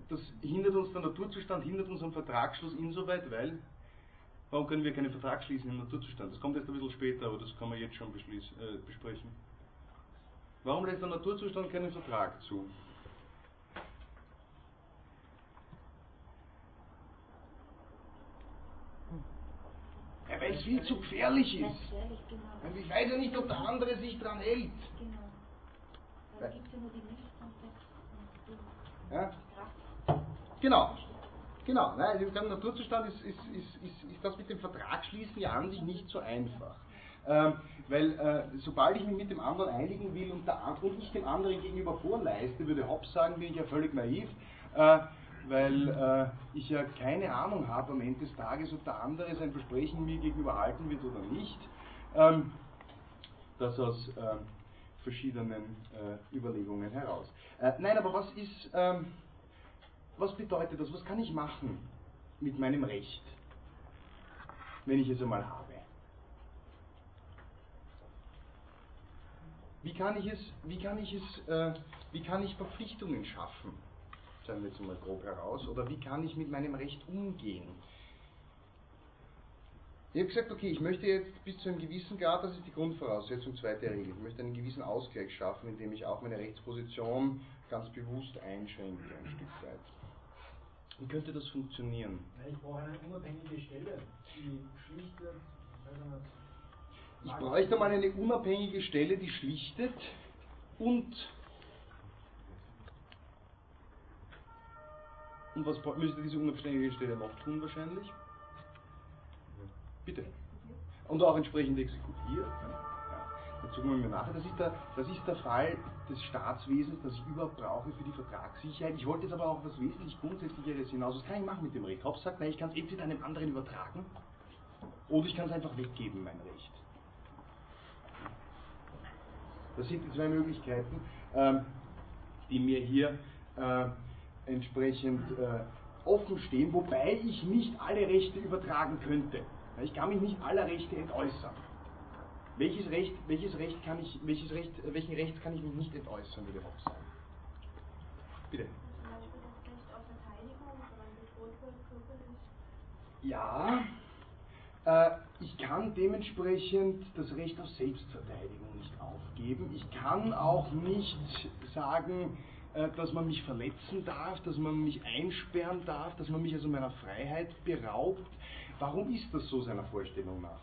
[SPEAKER 1] das hindert uns, der Naturzustand hindert uns am Vertragsschluss insoweit, weil warum können wir keinen Vertrag schließen im Naturzustand? Das kommt erst ein bisschen später, aber das kann man jetzt schon äh, besprechen. Warum lässt der Naturzustand keinen Vertrag zu? Ja, weil es viel zu gefährlich ist. Und ich weiß ja nicht, ob der andere sich daran hält. Genau. Da gibt es ja nur die Licht und das. Ja? Genau. Genau. Nein, also Im Naturzustand ist, ist, ist, ist, ist das mit dem Vertragsschließen ja an sich nicht so einfach. Ähm, weil äh, sobald ich mich mit dem anderen einigen will und, der, und ich dem anderen gegenüber vorleiste, würde Hobbes sagen, bin ich ja völlig naiv. Äh, weil äh, ich ja keine Ahnung habe am Ende des Tages, ob der andere sein Versprechen mir gegenüber halten wird oder nicht. Ähm, das aus äh, verschiedenen äh, Überlegungen heraus. Äh, nein, aber was ist, ähm, was bedeutet das? Was kann ich machen mit meinem Recht, wenn ich es einmal habe? Wie kann ich es, wie kann ich es, äh, wie kann ich Verpflichtungen schaffen? Sagen wir jetzt mal grob heraus, oder wie kann ich mit meinem Recht umgehen? Ich habe gesagt, okay, ich möchte jetzt bis zu einem gewissen Grad, das ist die Grundvoraussetzung zweiter Regel, ich möchte einen gewissen Ausgleich schaffen, indem ich auch meine Rechtsposition ganz bewusst einschränke, ein Stück weit. Wie könnte das funktionieren?
[SPEAKER 14] Ich brauche eine unabhängige Stelle, die schlichtet.
[SPEAKER 1] Ich bräuchte mal eine unabhängige Stelle, die schlichtet und Und was müsste diese unabhängige Stelle noch tun wahrscheinlich? Bitte. Und auch entsprechend exekutiert. Ja. Dazu kommen wir nachher. Das ist, der, das ist der Fall des Staatswesens, das ich überhaupt brauche für die Vertragssicherheit. Ich wollte jetzt aber auch was wesentlich Grundsätzlicheres hinaus. Was kann ich machen mit dem Recht? Hobbes sagt, nein, ich kann es entweder einem anderen übertragen oder ich kann es einfach weggeben, mein Recht. Das sind die zwei Möglichkeiten, ähm, die mir hier äh, entsprechend äh, offen stehen, wobei ich nicht alle Rechte übertragen könnte. Ich kann mich nicht aller Rechte entäußern. Welches Recht, welches Recht kann ich, welches Recht, welchen Recht kann ich mich nicht entäußern, würde Hobbes sagen. Bitte. Ja, äh, ich kann dementsprechend das Recht auf Selbstverteidigung nicht aufgeben. Ich kann auch nicht sagen, dass man mich verletzen darf, dass man mich einsperren darf, dass man mich also meiner Freiheit beraubt. Warum ist das so seiner Vorstellung nach?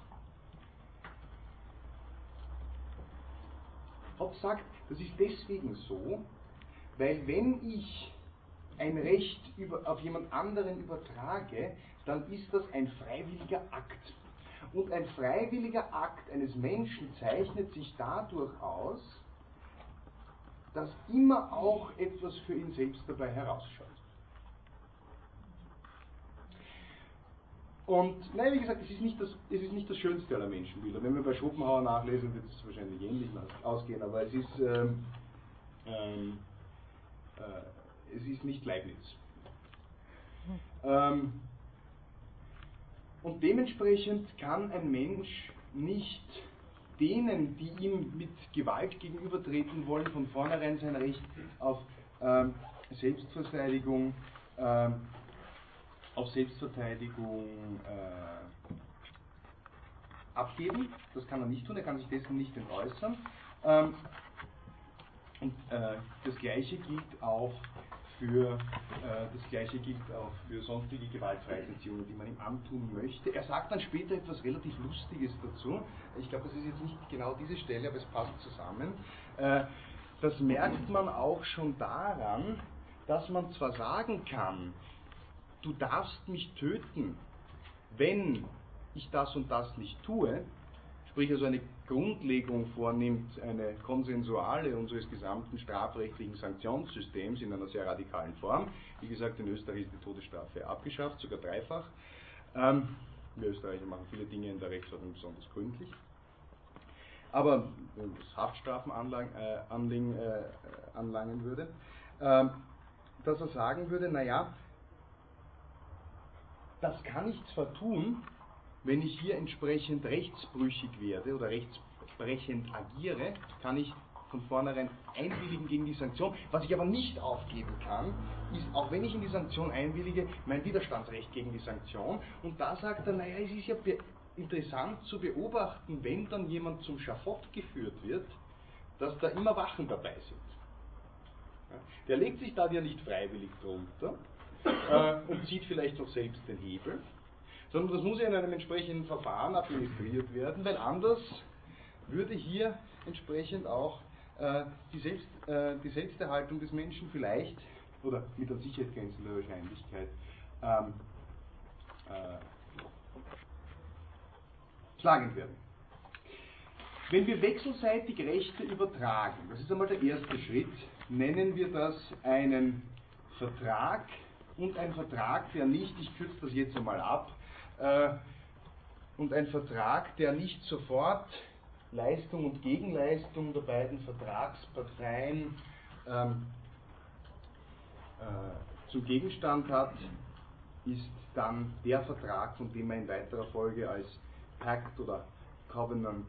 [SPEAKER 1] Hobbes sagt, das ist deswegen so, weil wenn ich ein Recht über, auf jemand anderen übertrage, dann ist das ein freiwilliger Akt. Und ein freiwilliger Akt eines Menschen zeichnet sich dadurch aus, dass immer auch etwas für ihn selbst dabei herausschaut. Und nein, wie gesagt, es ist, nicht das, es ist nicht das schönste aller Menschenbilder. Wenn wir bei Schopenhauer nachlesen, wird es wahrscheinlich ähnlich ausgehen, aber es ist, ähm, ähm, äh, es ist nicht Leibniz. Ähm, und dementsprechend kann ein Mensch nicht denen, die ihm mit Gewalt gegenübertreten wollen, von vornherein sein Recht auf ähm, Selbstverteidigung, ähm, auf Selbstverteidigung äh, abgeben. Das kann er nicht tun, er kann sich dessen nicht entäußern. Ähm, und äh, das Gleiche gilt auch für äh, das gleiche gilt auch für sonstige Gewaltfreiheitsentziehungen, die man ihm antun möchte. Er sagt dann später etwas relativ Lustiges dazu. Ich glaube, das ist jetzt nicht genau diese Stelle, aber es passt zusammen. Äh, das merkt man auch schon daran, dass man zwar sagen kann, du darfst mich töten, wenn ich das und das nicht tue, sprich also eine Grundlegung vornimmt, eine konsensuale unseres gesamten strafrechtlichen Sanktionssystems in einer sehr radikalen Form. Wie gesagt, in Österreich ist die Todesstrafe abgeschafft, sogar dreifach. Ähm, wir Österreicher machen viele Dinge in der Rechtsordnung besonders gründlich. Aber wenn es Haftstrafen äh, äh, anlangen würde, äh, dass er sagen würde, naja, das kann ich zwar tun, wenn ich hier entsprechend rechtsbrüchig werde oder rechtsbrechend agiere, kann ich von vornherein einwilligen gegen die Sanktion. Was ich aber nicht aufgeben kann, ist, auch wenn ich in die Sanktion einwillige, mein Widerstandsrecht gegen die Sanktion. Und da sagt er, naja, es ist ja interessant zu beobachten, wenn dann jemand zum Schafott geführt wird, dass da immer Wachen dabei sind. Der legt sich da ja nicht freiwillig drunter äh, und zieht vielleicht auch selbst den Hebel, sondern das muss ja in einem entsprechenden Verfahren administriert werden, weil anders würde hier entsprechend auch äh, die, Selbst, äh, die Selbsterhaltung des Menschen vielleicht, oder mit an Sicherheit grenzender Wahrscheinlichkeit, ähm, äh, schlagend werden. Wenn wir wechselseitig Rechte übertragen, das ist einmal der erste Schritt, nennen wir das einen Vertrag und ein Vertrag, der nicht, ich kürze das jetzt einmal ab, und ein Vertrag, der nicht sofort Leistung und Gegenleistung der beiden Vertragsparteien ähm, äh, zum Gegenstand hat, ist dann der Vertrag, von dem man in weiterer Folge als Pact oder Covenant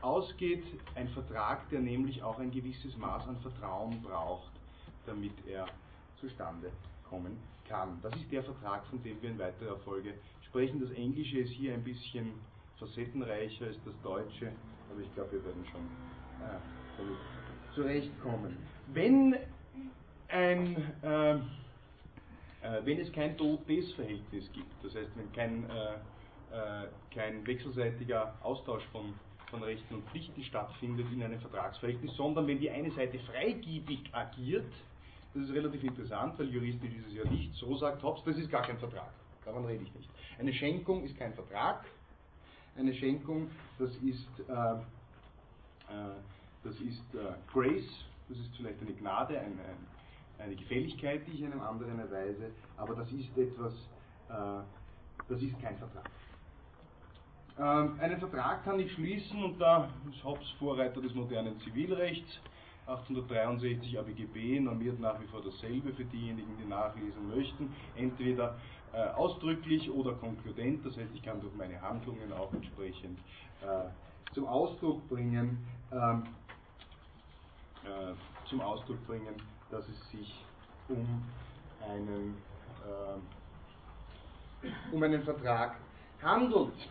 [SPEAKER 1] ausgeht, ein Vertrag, der nämlich auch ein gewisses Maß an Vertrauen braucht, damit er zustande kommen kann. Das ist der Vertrag, von dem wir in weiterer Folge sprechen. Das Englische ist hier ein bisschen facettenreicher als das Deutsche, aber ich glaube, wir werden schon äh, zurechtkommen. Wenn, ein, äh, äh, wenn es kein Tod-Des-Verhältnis gibt, das heißt, wenn kein, äh, äh, kein wechselseitiger Austausch von von Rechten und Pflichten stattfindet in einem Vertragsverhältnis, sondern wenn die eine Seite freigiebig agiert, das ist relativ interessant, weil juristisch ist es ja nicht so, sagt Hobbes, das ist gar kein Vertrag. Davon rede ich nicht. Eine Schenkung ist kein Vertrag. Eine Schenkung, das ist, äh, äh, das ist äh, Grace, das ist vielleicht eine Gnade, eine, eine Gefälligkeit, die ich einem anderen erweise, aber das ist etwas, äh, das ist kein Vertrag. Ähm, einen Vertrag kann ich schließen und da ist Hobbes Vorreiter des modernen Zivilrechts 1863 ABGB normiert nach wie vor dasselbe für diejenigen, die nachlesen möchten. Entweder äh, ausdrücklich oder konkludent, das heißt, ich kann durch meine Handlungen auch entsprechend äh, zum Ausdruck bringen, ähm, äh, zum Ausdruck bringen, dass es sich um einen, äh, um einen Vertrag handelt.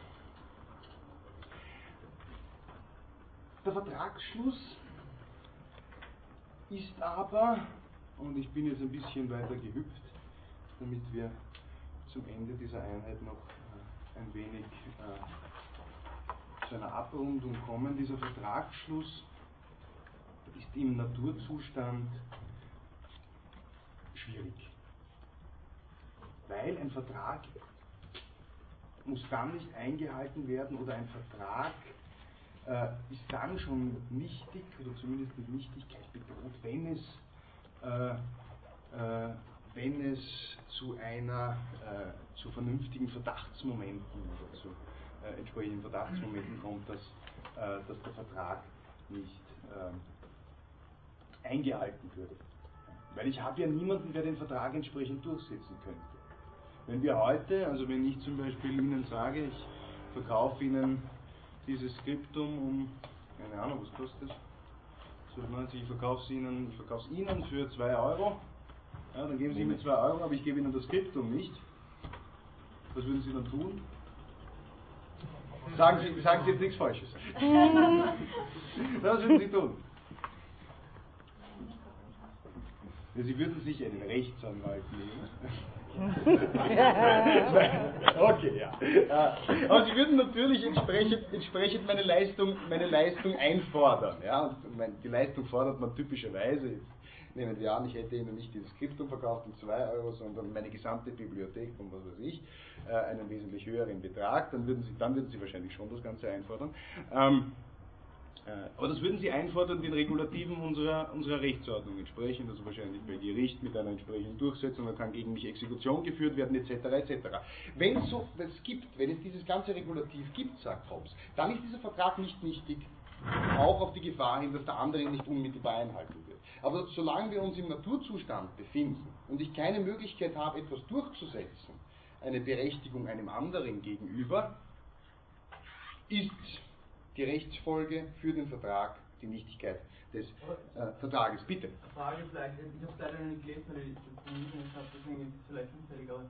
[SPEAKER 1] Der Vertragsschluss ist aber, und ich bin jetzt ein bisschen weiter gehüpft, damit wir zum Ende dieser Einheit noch äh, ein wenig äh, zu einer Abrundung kommen. Dieser Vertragsschluss ist im Naturzustand schwierig. Weil ein Vertrag muss dann nicht eingehalten werden oder ein Vertrag äh, ist dann schon nichtig oder zumindest mit Nichtigkeit bedroht, wenn es, äh, äh, wenn es zu einer äh, zu vernünftigen Verdachtsmomenten oder zu äh, entsprechenden Verdachtsmomenten kommt, dass, äh, dass der Vertrag nicht eingehalten würde. Weil ich habe ja niemanden, der den Vertrag entsprechend durchsetzen könnte. Wenn wir heute, also wenn ich zum Beispiel Ihnen sage, ich verkaufe Ihnen dieses Skriptum um, keine Ahnung, was kostet das? 12,90, ich verkaufe es Ihnen, ich verkaufe es Ihnen für 2 Euro, ja, dann geben Sie mir 2 Euro, aber ich gebe Ihnen das Skriptum nicht. Was würden Sie dann tun? Sagen Sie, sagen Sie jetzt nichts Falsches. (laughs) Was würden Sie tun? Sie würden sich einen Rechtsanwalt nehmen. (laughs) okay, ja. Aber Sie würden natürlich entsprechend, entsprechend meine, Leistung, meine Leistung einfordern. Ja? Die Leistung fordert man typischerweise. Nehmen wir an, ich hätte Ihnen nicht dieses Skriptum verkauft um 2 Euro, sondern meine gesamte Bibliothek und was weiß ich, äh, einen wesentlich höheren Betrag, dann würden Sie, dann würden Sie wahrscheinlich schon das Ganze einfordern. Äh, aber das würden Sie einfordern den Regulativen unserer, unserer Rechtsordnung entsprechend, also wahrscheinlich bei Gericht mit einer entsprechenden Durchsetzung, da kann gegen mich Exekution geführt werden, etc. etc. Wenn es so es gibt, wenn es dieses ganze Regulativ gibt, sagt Hobbes, dann ist dieser Vertrag nicht nichtig, auch auf die Gefahr hin, dass der andere ihn nicht unmittelbar einhalten wird. Aber solange wir uns im Naturzustand befinden und ich keine Möglichkeit habe, etwas durchzusetzen, eine Berechtigung einem anderen gegenüber, ist die Rechtsfolge für den Vertrag, die Nichtigkeit des äh, Vertrages. Bitte.
[SPEAKER 7] Frage vielleicht, ich habe es leider noch nicht gelesen, weil ich das nicht habe, deswegen ist es vielleicht unfällig, aber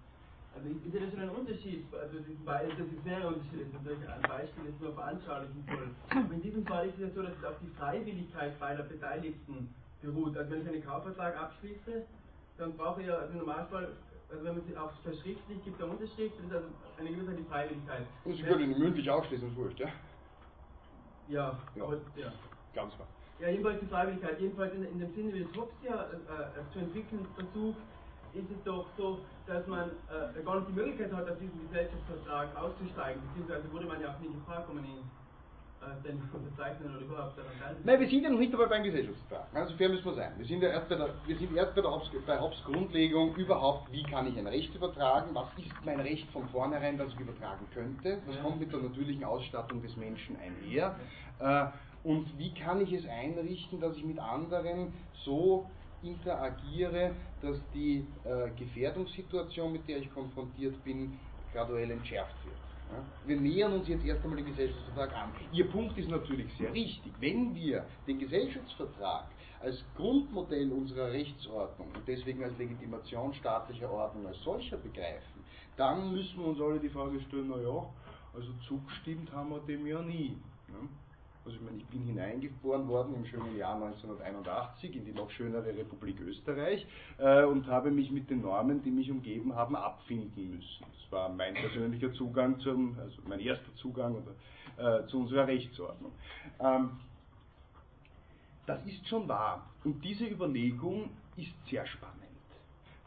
[SPEAKER 7] also ist ja schon ein Unterschied, also das ist mehrere Unterschiede, das ist natürlich ein Beispiel, das nur veranschaulichen soll. Aber in diesem Fall ist es ja so, dass es auf die Freiwilligkeit beider Beteiligten beruht. Also wenn ich einen Kaufvertrag abschließe, dann brauche ich ja also im Normalfall also wenn man sie auch verschriftlich gibt, der Unterschrift, das ist also eine gewisse Freiwilligkeit.
[SPEAKER 1] Und Sie können ihn mündlich ausschließen, ist wurscht, ja?
[SPEAKER 7] Ja,
[SPEAKER 1] ja.
[SPEAKER 7] Aber, ja.
[SPEAKER 1] Ganz klar.
[SPEAKER 7] Ja, jedenfalls die Freiwilligkeit, jedenfalls in, in dem Sinne, wie es Hobbes ja äh, äh, zu entwickeln versucht, ist es doch so, dass man äh, gar nicht die Möglichkeit hat, aus diesem Gesellschaftsvertrag auszusteigen, beziehungsweise wurde man ja auch nie gefragt, ob man ihn denn (laughs) unterzeichnen oder überhaupt daran teilnehmen.
[SPEAKER 1] Nein, wir sind ja noch nicht einmal beim Gesellschaftsvertrag. Also fair müssen wir sein. Wir sind ja erst bei der, wir sind erst bei der Hobbes, bei Hobbes Grundlegung überhaupt, wie kann ich ein Recht übertragen, was ist mein Recht von vornherein, das ich übertragen könnte, das ja. kommt mit der natürlichen Ausstattung des Menschen einher. Äh, und wie kann ich es einrichten, dass ich mit anderen so interagiere, dass die äh, Gefährdungssituation, mit der ich konfrontiert bin, graduell entschärft wird. Ja? Wir nähern uns jetzt erst einmal dem Gesellschaftsvertrag an. Ihr Punkt ist natürlich sehr richtig. Wenn wir den Gesellschaftsvertrag als Grundmodell unserer Rechtsordnung und deswegen als Legitimation staatlicher Ordnung als solcher begreifen, dann müssen wir uns alle die Frage stellen, naja, also zugestimmt haben wir dem ja nie. Also ich meine, ich bin hineingeboren worden im schönen Jahr 1981 in die noch schönere Republik Österreich äh, und habe mich mit den Normen, die mich umgeben haben, abfinden müssen. Das war mein persönlicher Zugang zum, also mein erster Zugang oder, äh, zu unserer Rechtsordnung. Ähm, das ist schon wahr. Und diese Überlegung ist sehr spannend.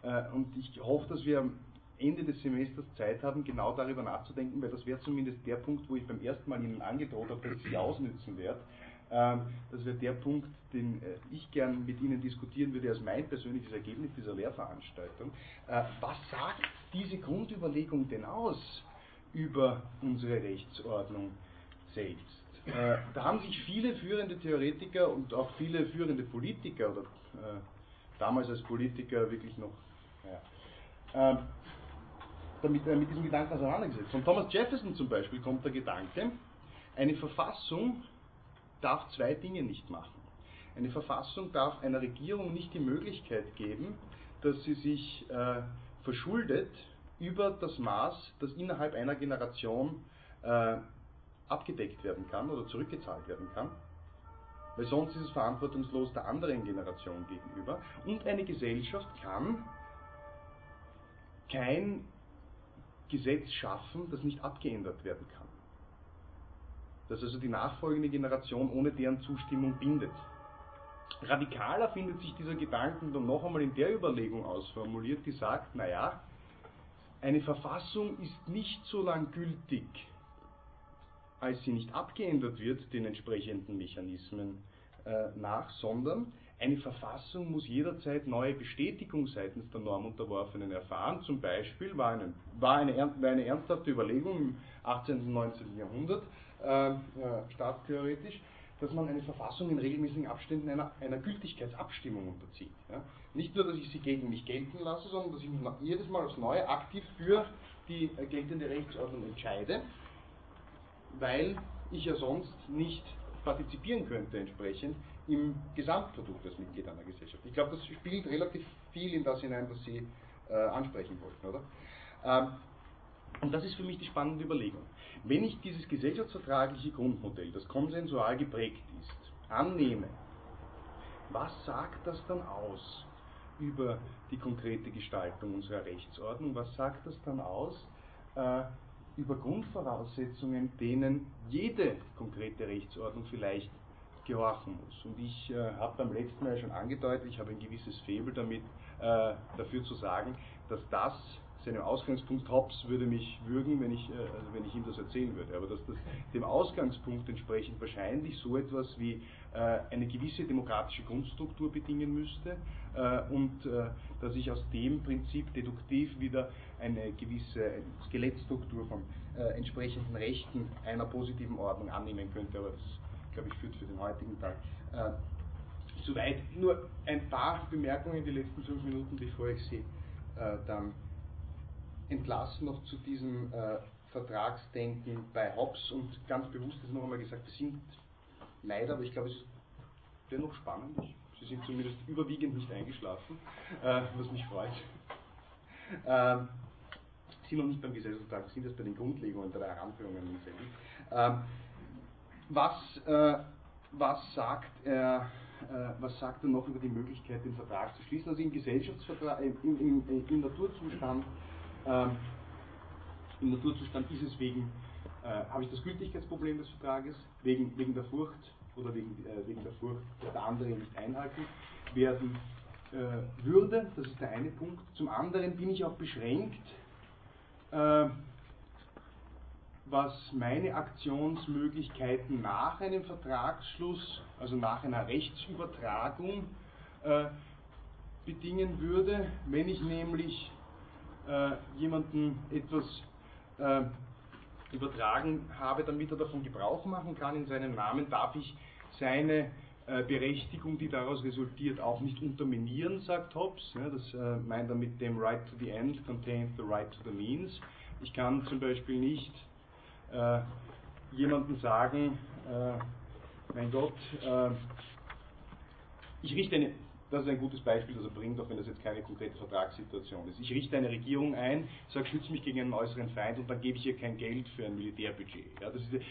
[SPEAKER 1] Äh, und ich hoffe, dass wir Ende des Semesters Zeit haben, genau darüber nachzudenken, weil das wäre zumindest der Punkt, wo ich beim ersten Mal Ihnen angedroht habe, dass ich Sie ausnützen werde. Ähm, das wäre der Punkt, den äh, ich gern mit Ihnen diskutieren würde, als mein persönliches Ergebnis dieser Lehrveranstaltung. Äh, was sagt diese Grundüberlegung denn aus über unsere Rechtsordnung selbst? Äh, da haben sich viele führende Theoretiker und auch viele führende Politiker oder damals als Politiker wirklich noch ja, ähm, damit, äh, mit diesem Gedanken auseinandergesetzt. Von Thomas Jefferson zum Beispiel kommt der Gedanke, eine Verfassung darf zwei Dinge nicht machen. Eine Verfassung darf einer Regierung nicht die Möglichkeit geben, dass sie sich äh, verschuldet über das Maß, das innerhalb einer Generation äh, abgedeckt werden kann oder zurückgezahlt werden kann. weil sonst ist es verantwortungslos der anderen Generation gegenüber. Und eine Gesellschaft kann kein Gesetz schaffen, das nicht abgeändert werden kann. Das also die nachfolgende Generation ohne deren Zustimmung bindet. Radikaler findet sich dieser Gedanken dann noch einmal in der Überlegung ausformuliert, die sagt, naja, eine Verfassung ist nicht so lang gültig, als sie nicht abgeändert wird, den entsprechenden Mechanismen äh, nach, sondern eine Verfassung muss jederzeit neue Bestätigung seitens der Normunterworfenen erfahren. Zum Beispiel war eine, war eine, war eine ernsthafte Überlegung im 18. und 19. Jahrhundert, äh, äh, staatstheoretisch, dass man eine Verfassung in regelmäßigen Abständen einer, einer Gültigkeitsabstimmung unterzieht. Ja? Nicht nur, dass ich sie gegen mich gelten lasse, sondern dass ich mich jedes Mal aufs Neue aktiv für die äh, geltende Rechtsordnung entscheide, weil ich ja sonst nicht partizipieren könnte entsprechend im Gesamtprodukt als Mitglied einer Gesellschaft. Ich glaube, das spielt relativ viel in das hinein, was Sie äh, ansprechen wollten, oder? Ähm, und das ist für mich die spannende Überlegung. Wenn ich dieses gesellschaftsvertragliche Grundmodell, das konsensual geprägt ist, annehme, was sagt das dann aus über die konkrete Gestaltung unserer Rechtsordnung? Was sagt das dann aus äh, über Grundvoraussetzungen, denen jede konkrete Rechtsordnung vielleicht gehorchen muss. Und ich äh, habe beim letzten Mal schon angedeutet, ich habe ein gewisses Faible damit, äh, dafür zu sagen, dass das seinem Ausgangspunkt Hobbes würde mich würgen, wenn ich, äh, also wenn ich ihm das erzählen würde, aber dass das dem Ausgangspunkt entsprechend wahrscheinlich so etwas wie äh, eine gewisse demokratische Grundstruktur bedingen müsste äh, und äh, dass ich aus dem Prinzip deduktiv wieder eine gewisse Skelettstruktur von entsprechenden Rechten einer positiven Ordnung annehmen könnte, aber das glaube ich, führt für den heutigen Tag äh, zu weit. Nur ein paar Bemerkungen in die letzten fünf Minuten, bevor ich Sie äh, dann entlasse, noch zu diesem äh, Vertragsdenken bei Hobbes und ganz bewusst ist noch einmal gesagt, wir sind leider, aber ich glaube, es ist dennoch spannend. Sie sind zumindest überwiegend nicht eingeschlafen, äh, was mich freut. Ähm, sind noch nicht beim Gesellschaftsvertrag, sind das bei den Grundlegungen, der Heranführung an denselben. Ähm, was, äh, was, sagt er, äh, was sagt er noch über die Möglichkeit, den Vertrag zu schließen? Also im Gesellschaftsvertrag, im, im, im, Naturzustand, ähm, im Naturzustand ist es wegen, äh, habe ich das Gültigkeitsproblem des Vertrages, wegen, wegen der Furcht oder wegen, äh, wegen der Furcht, dass der andere nicht einhalten werden äh, würde. Das ist der eine Punkt. Zum anderen bin ich auch beschränkt äh, was meine Aktionsmöglichkeiten nach einem Vertragsschluss, also nach einer Rechtsübertragung, äh, bedingen würde, wenn ich nämlich äh, jemanden etwas äh, übertragen habe, damit er davon Gebrauch machen kann in seinem Namen, darf ich seine äh, Berechtigung, die daraus resultiert, auch nicht unterminieren, sagt Hobbes. Ja, das äh, meint er mit dem Right to the End contains the right to the means. Ich kann zum Beispiel nicht äh, jemandem sagen, äh, mein Gott, äh, ich richte eine, das ist ein gutes Beispiel, das er bringt, auch wenn das jetzt keine konkrete Vertragssituation ist. Ich richte eine Regierung ein, sage, schütze mich gegen einen äußeren Feind und dann gebe ich ihr kein Geld für ein Militärbudget. Ja, das ist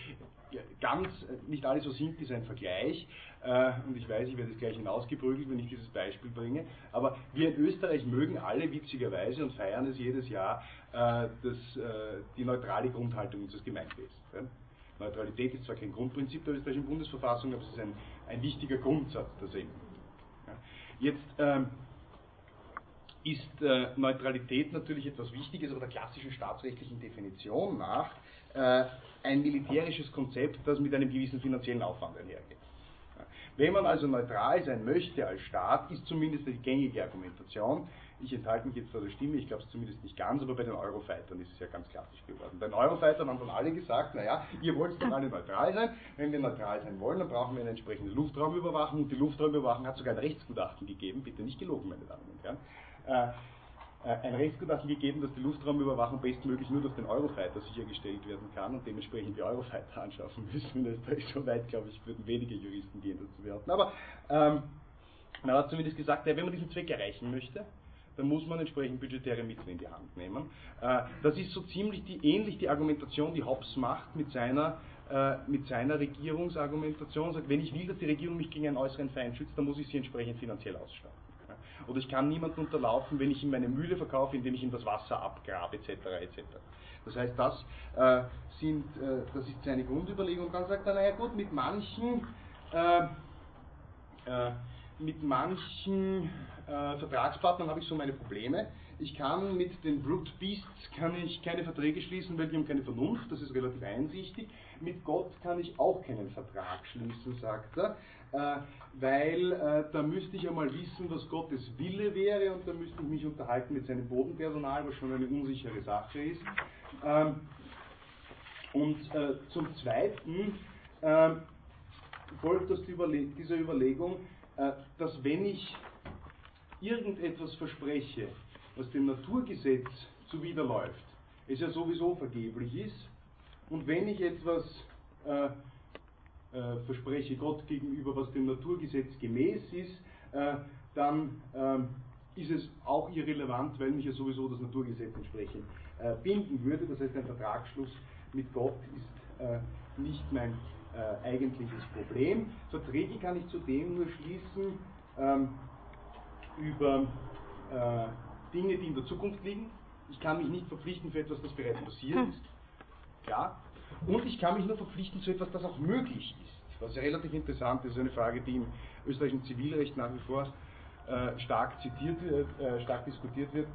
[SPEAKER 1] ganz, nicht alles, was hinkt, ist ein Vergleich. Äh, und ich weiß, ich werde es gleich hinausgeprügelt, wenn ich dieses Beispiel bringe. Aber wir in Österreich mögen alle witzigerweise und feiern es jedes Jahr, äh, das, äh, die neutrale Grundhaltung unseres Gemeinwesens. Neutralität ist zwar kein Grundprinzip der österreichischen Bundesverfassung, aber es ist ein, ein wichtiger Grundsatz derselben. Ja? Jetzt ähm, ist äh, Neutralität natürlich etwas Wichtiges, aber der klassischen staatsrechtlichen Definition nach äh, ein militärisches Konzept, das mit einem gewissen finanziellen Aufwand einhergeht. Wenn man also neutral sein möchte als Staat, ist zumindest die gängige Argumentation, ich enthalte mich jetzt vor der Stimme, ich glaube es zumindest nicht ganz, aber bei den Eurofightern ist es ja ganz klassisch geworden. Bei den Eurofightern haben dann alle gesagt, naja, ihr wollt doch alle neutral sein. Wenn wir neutral sein wollen, dann brauchen wir eine entsprechende Luftraumüberwachung. Und die Luftraumüberwachung hat sogar ein Rechtsgutachten gegeben, bitte nicht gelogen, meine Damen und Herren. Äh, ein Rechtsgutachten gegeben, dass die Luftraumüberwachung bestmöglich nur durch den Eurofighter sichergestellt werden kann und dementsprechend die Eurofighter (laughs) anschaffen müssen. In Österreich so weit, glaube ich, würden wenige Juristen gehen, das zu behaupten. Aber ähm, man hat zumindest gesagt, wenn man diesen Zweck erreichen möchte, dann muss man entsprechend budgetäre Mittel in die Hand nehmen. Äh, das ist so ziemlich die, ähnlich die Argumentation, die Hobbes macht mit seiner äh, mit seiner Regierungsargumentation sagt, wenn ich will, dass die Regierung mich gegen einen äußeren Feind schützt, dann muss ich sie entsprechend finanziell ausstatten. Oder ich kann niemanden unterlaufen, wenn ich ihm meine Mühle verkaufe, indem ich ihm das Wasser abgrabe, etc. etc. Das heißt, das, äh, sind, äh, das ist seine Grundüberlegung. Und dann sagt er, naja gut, mit manchen, äh, äh, mit manchen äh, Vertragspartnern habe ich so meine Probleme. Ich kann mit den Brute Beasts kann ich keine Verträge schließen, weil die haben keine Vernunft, das ist relativ einsichtig. Mit Gott kann ich auch keinen Vertrag schließen, sagt er, weil äh, da müsste ich einmal wissen, was Gottes Wille wäre und da müsste ich mich unterhalten mit seinem Bodenpersonal, was schon eine unsichere Sache ist. Ähm, und äh, zum Zweiten ähm, folgt aus dieser Überlegung, äh, dass wenn ich irgendetwas verspreche, was dem Naturgesetz zuwiderläuft, es ja sowieso vergeblich ist, und wenn ich etwas äh, äh, verspreche Gott gegenüber, was dem Naturgesetz gemäß ist, äh, dann ähm, ist es auch irrelevant, weil mich ja sowieso das Naturgesetz entsprechend äh, binden würde. Das heißt, ein Vertragsschluss mit Gott ist äh, nicht mein äh, eigentliches Problem. Verträge kann ich zudem nur schließen ähm, über äh, Dinge, die in der Zukunft liegen. Ich kann mich nicht verpflichten für etwas, das bereits passiert hm. ist. Ja. Und ich kann mich nur verpflichten zu etwas, das auch möglich ist. Was ja relativ interessant ist, eine Frage, die im österreichischen Zivilrecht nach wie vor äh, stark zitiert äh, stark diskutiert wird.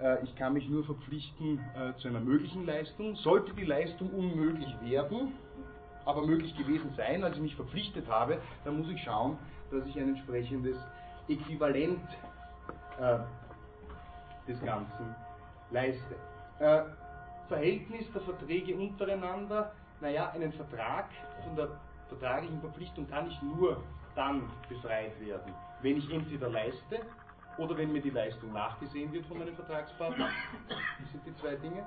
[SPEAKER 1] Äh, ich kann mich nur verpflichten äh, zu einer möglichen Leistung. Sollte die Leistung unmöglich werden, aber möglich gewesen sein, als ich mich verpflichtet habe, dann muss ich schauen, dass ich ein entsprechendes Äquivalent äh, des Ganzen leiste. Verhältnis der Verträge untereinander, naja, einen Vertrag von der vertraglichen Verpflichtung kann ich nur dann befreit werden, wenn ich entweder leiste oder wenn mir die Leistung nachgesehen wird von meinem Vertragspartner. Das sind die zwei Dinge.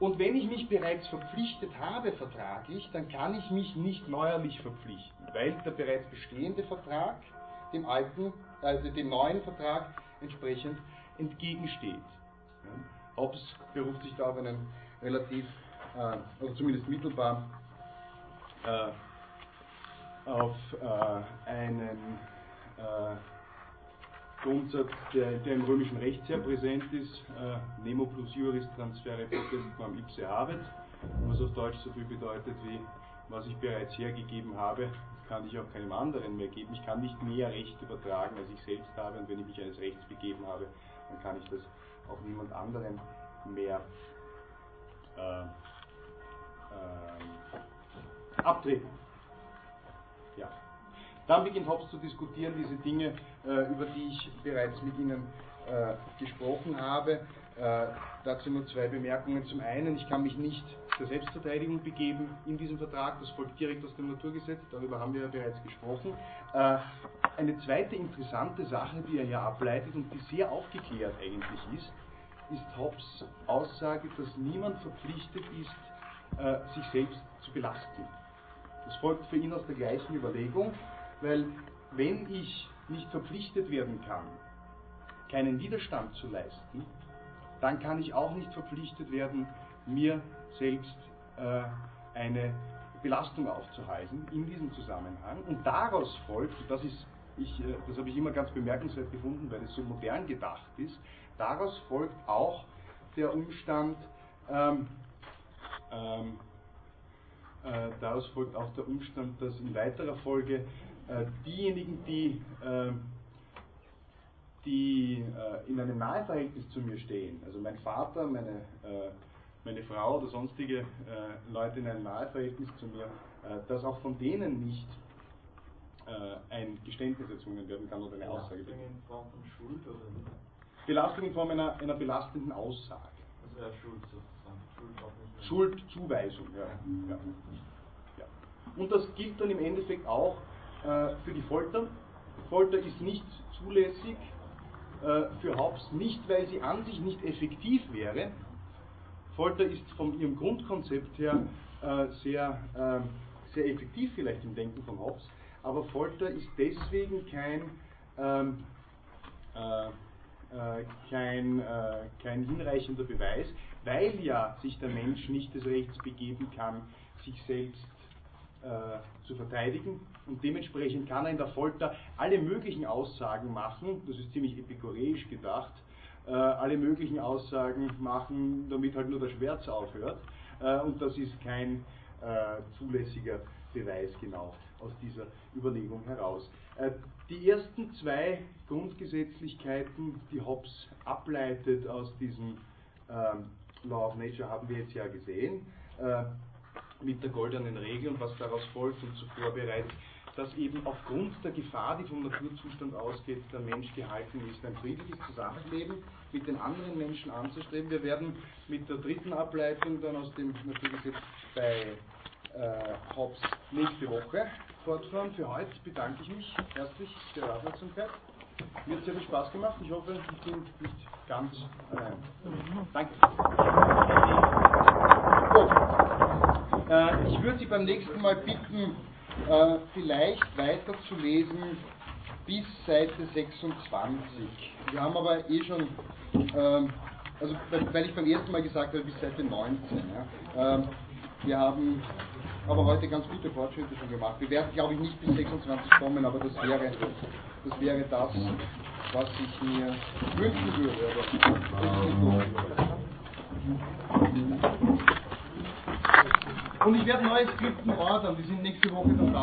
[SPEAKER 1] Und wenn ich mich bereits verpflichtet habe vertraglich, dann kann ich mich nicht neuerlich verpflichten, weil der bereits bestehende Vertrag dem alten, also dem neuen Vertrag entsprechend entgegensteht. Hobbes beruft sich da auf einen relativ, äh, oder zumindest mittelbar, äh, auf äh, einen äh, Grundsatz, der, der, im römischen Recht sehr präsent ist, äh, Nemo plus Juris transfere potest quam ipse habet, was auf Deutsch so viel bedeutet wie, was ich bereits hergegeben habe, kann ich auch keinem anderen mehr geben. Ich kann nicht mehr Recht übertragen, als ich selbst habe, und wenn ich mich eines Rechts begeben habe, dann kann ich das auch niemand anderem mehr äh, äh, abtreten. Ja. Dann beginnt Hobbes zu diskutieren, diese Dinge, äh, über die ich bereits mit Ihnen äh, gesprochen habe. Äh, dazu nur zwei Bemerkungen. Zum einen, ich kann mich nicht zur Selbstverteidigung begeben in diesem Vertrag, das folgt direkt aus dem Naturgesetz, darüber haben wir ja bereits gesprochen. Äh, eine zweite interessante Sache, die er hier ableitet und die sehr aufgeklärt eigentlich ist, ist Hobbes Aussage, dass niemand verpflichtet ist, äh, sich selbst zu belasten. Das folgt für ihn aus der gleichen Überlegung, weil wenn ich nicht verpflichtet werden kann, keinen Widerstand zu leisten, dann kann ich auch nicht verpflichtet werden, mir selbst äh, eine Belastung aufzuhalten in diesem Zusammenhang. Und daraus folgt, das ist, ich, äh, das habe ich immer ganz bemerkenswert gefunden, weil es so modern gedacht ist, daraus folgt auch der Umstand, ähm, ähm, äh, daraus folgt auch der Umstand, dass in weiterer Folge äh, diejenigen, die, äh, die äh, in einem Naheverhältnis zu mir stehen, also mein Vater, meine, äh, meine Frau oder sonstige äh, Leute in einem Naheverhältnis zu mir, dass auch von denen nicht ein Geständnis erzwungen werden kann oder eine Aussage.
[SPEAKER 10] Belastung in Form von Schuld oder
[SPEAKER 1] Belastung in Form einer, einer belastenden Aussage.
[SPEAKER 10] Also ja, Schuld sozusagen.
[SPEAKER 1] Schuldzuweisung, ja. ja. ja. Und das gilt dann im Endeffekt auch äh, für die Folter. Folter ist nicht zulässig äh, für Hobbes, nicht weil sie an sich nicht effektiv wäre. Folter ist von ihrem Grundkonzept her äh, sehr, ähm, sehr effektiv vielleicht im Denken von Hobbes, aber Folter ist deswegen kein, ähm, äh, äh, kein, äh, kein hinreichender Beweis, weil ja sich der Mensch nicht des Rechts begeben kann, sich selbst äh, zu verteidigen. Und dementsprechend kann er in der Folter alle möglichen Aussagen machen, das ist ziemlich epikureisch gedacht, äh, alle möglichen Aussagen machen, damit halt nur der Schmerz aufhört. Äh, und das ist kein äh, zulässiger Beweis genau aus dieser Überlegung heraus. Äh, die ersten zwei Grundgesetzlichkeiten, die Hobbes ableitet aus diesem ähm, Law of Nature, haben wir jetzt ja gesehen, mit der goldenen Regel und was daraus folgt und zuvor bereits, dass eben aufgrund der Gefahr, die vom Naturzustand ausgeht, der Mensch gehalten ist, ein friedliches Zusammenleben mit den anderen Menschen anzustreben. Wir werden mit der dritten Ableitung dann aus dem Naturgesetz bei äh, Hobbes nächste Woche fortfahren. Für heute bedanke ich mich herzlich für Ihre Aufmerksamkeit. Mir hat sehr viel Spaß gemacht. Ich hoffe, ich bin nicht ganz allein. Danke. Oh. Äh, ich würde Sie beim nächsten Mal bitten, äh, vielleicht weiterzulesen bis Seite 26. Wir haben aber eh schon, ähm, also weil ich beim ersten Mal gesagt habe, bis Seite 19. Ja. Ähm, wir haben aber heute ganz gute Fortschritte schon gemacht. Wir werden, glaube ich, nicht bis 26 kommen, aber das wäre das, wäre das was ich mir wünschen würde. Und ich werde neue Skripten ordern, die sind nächste Woche dann da.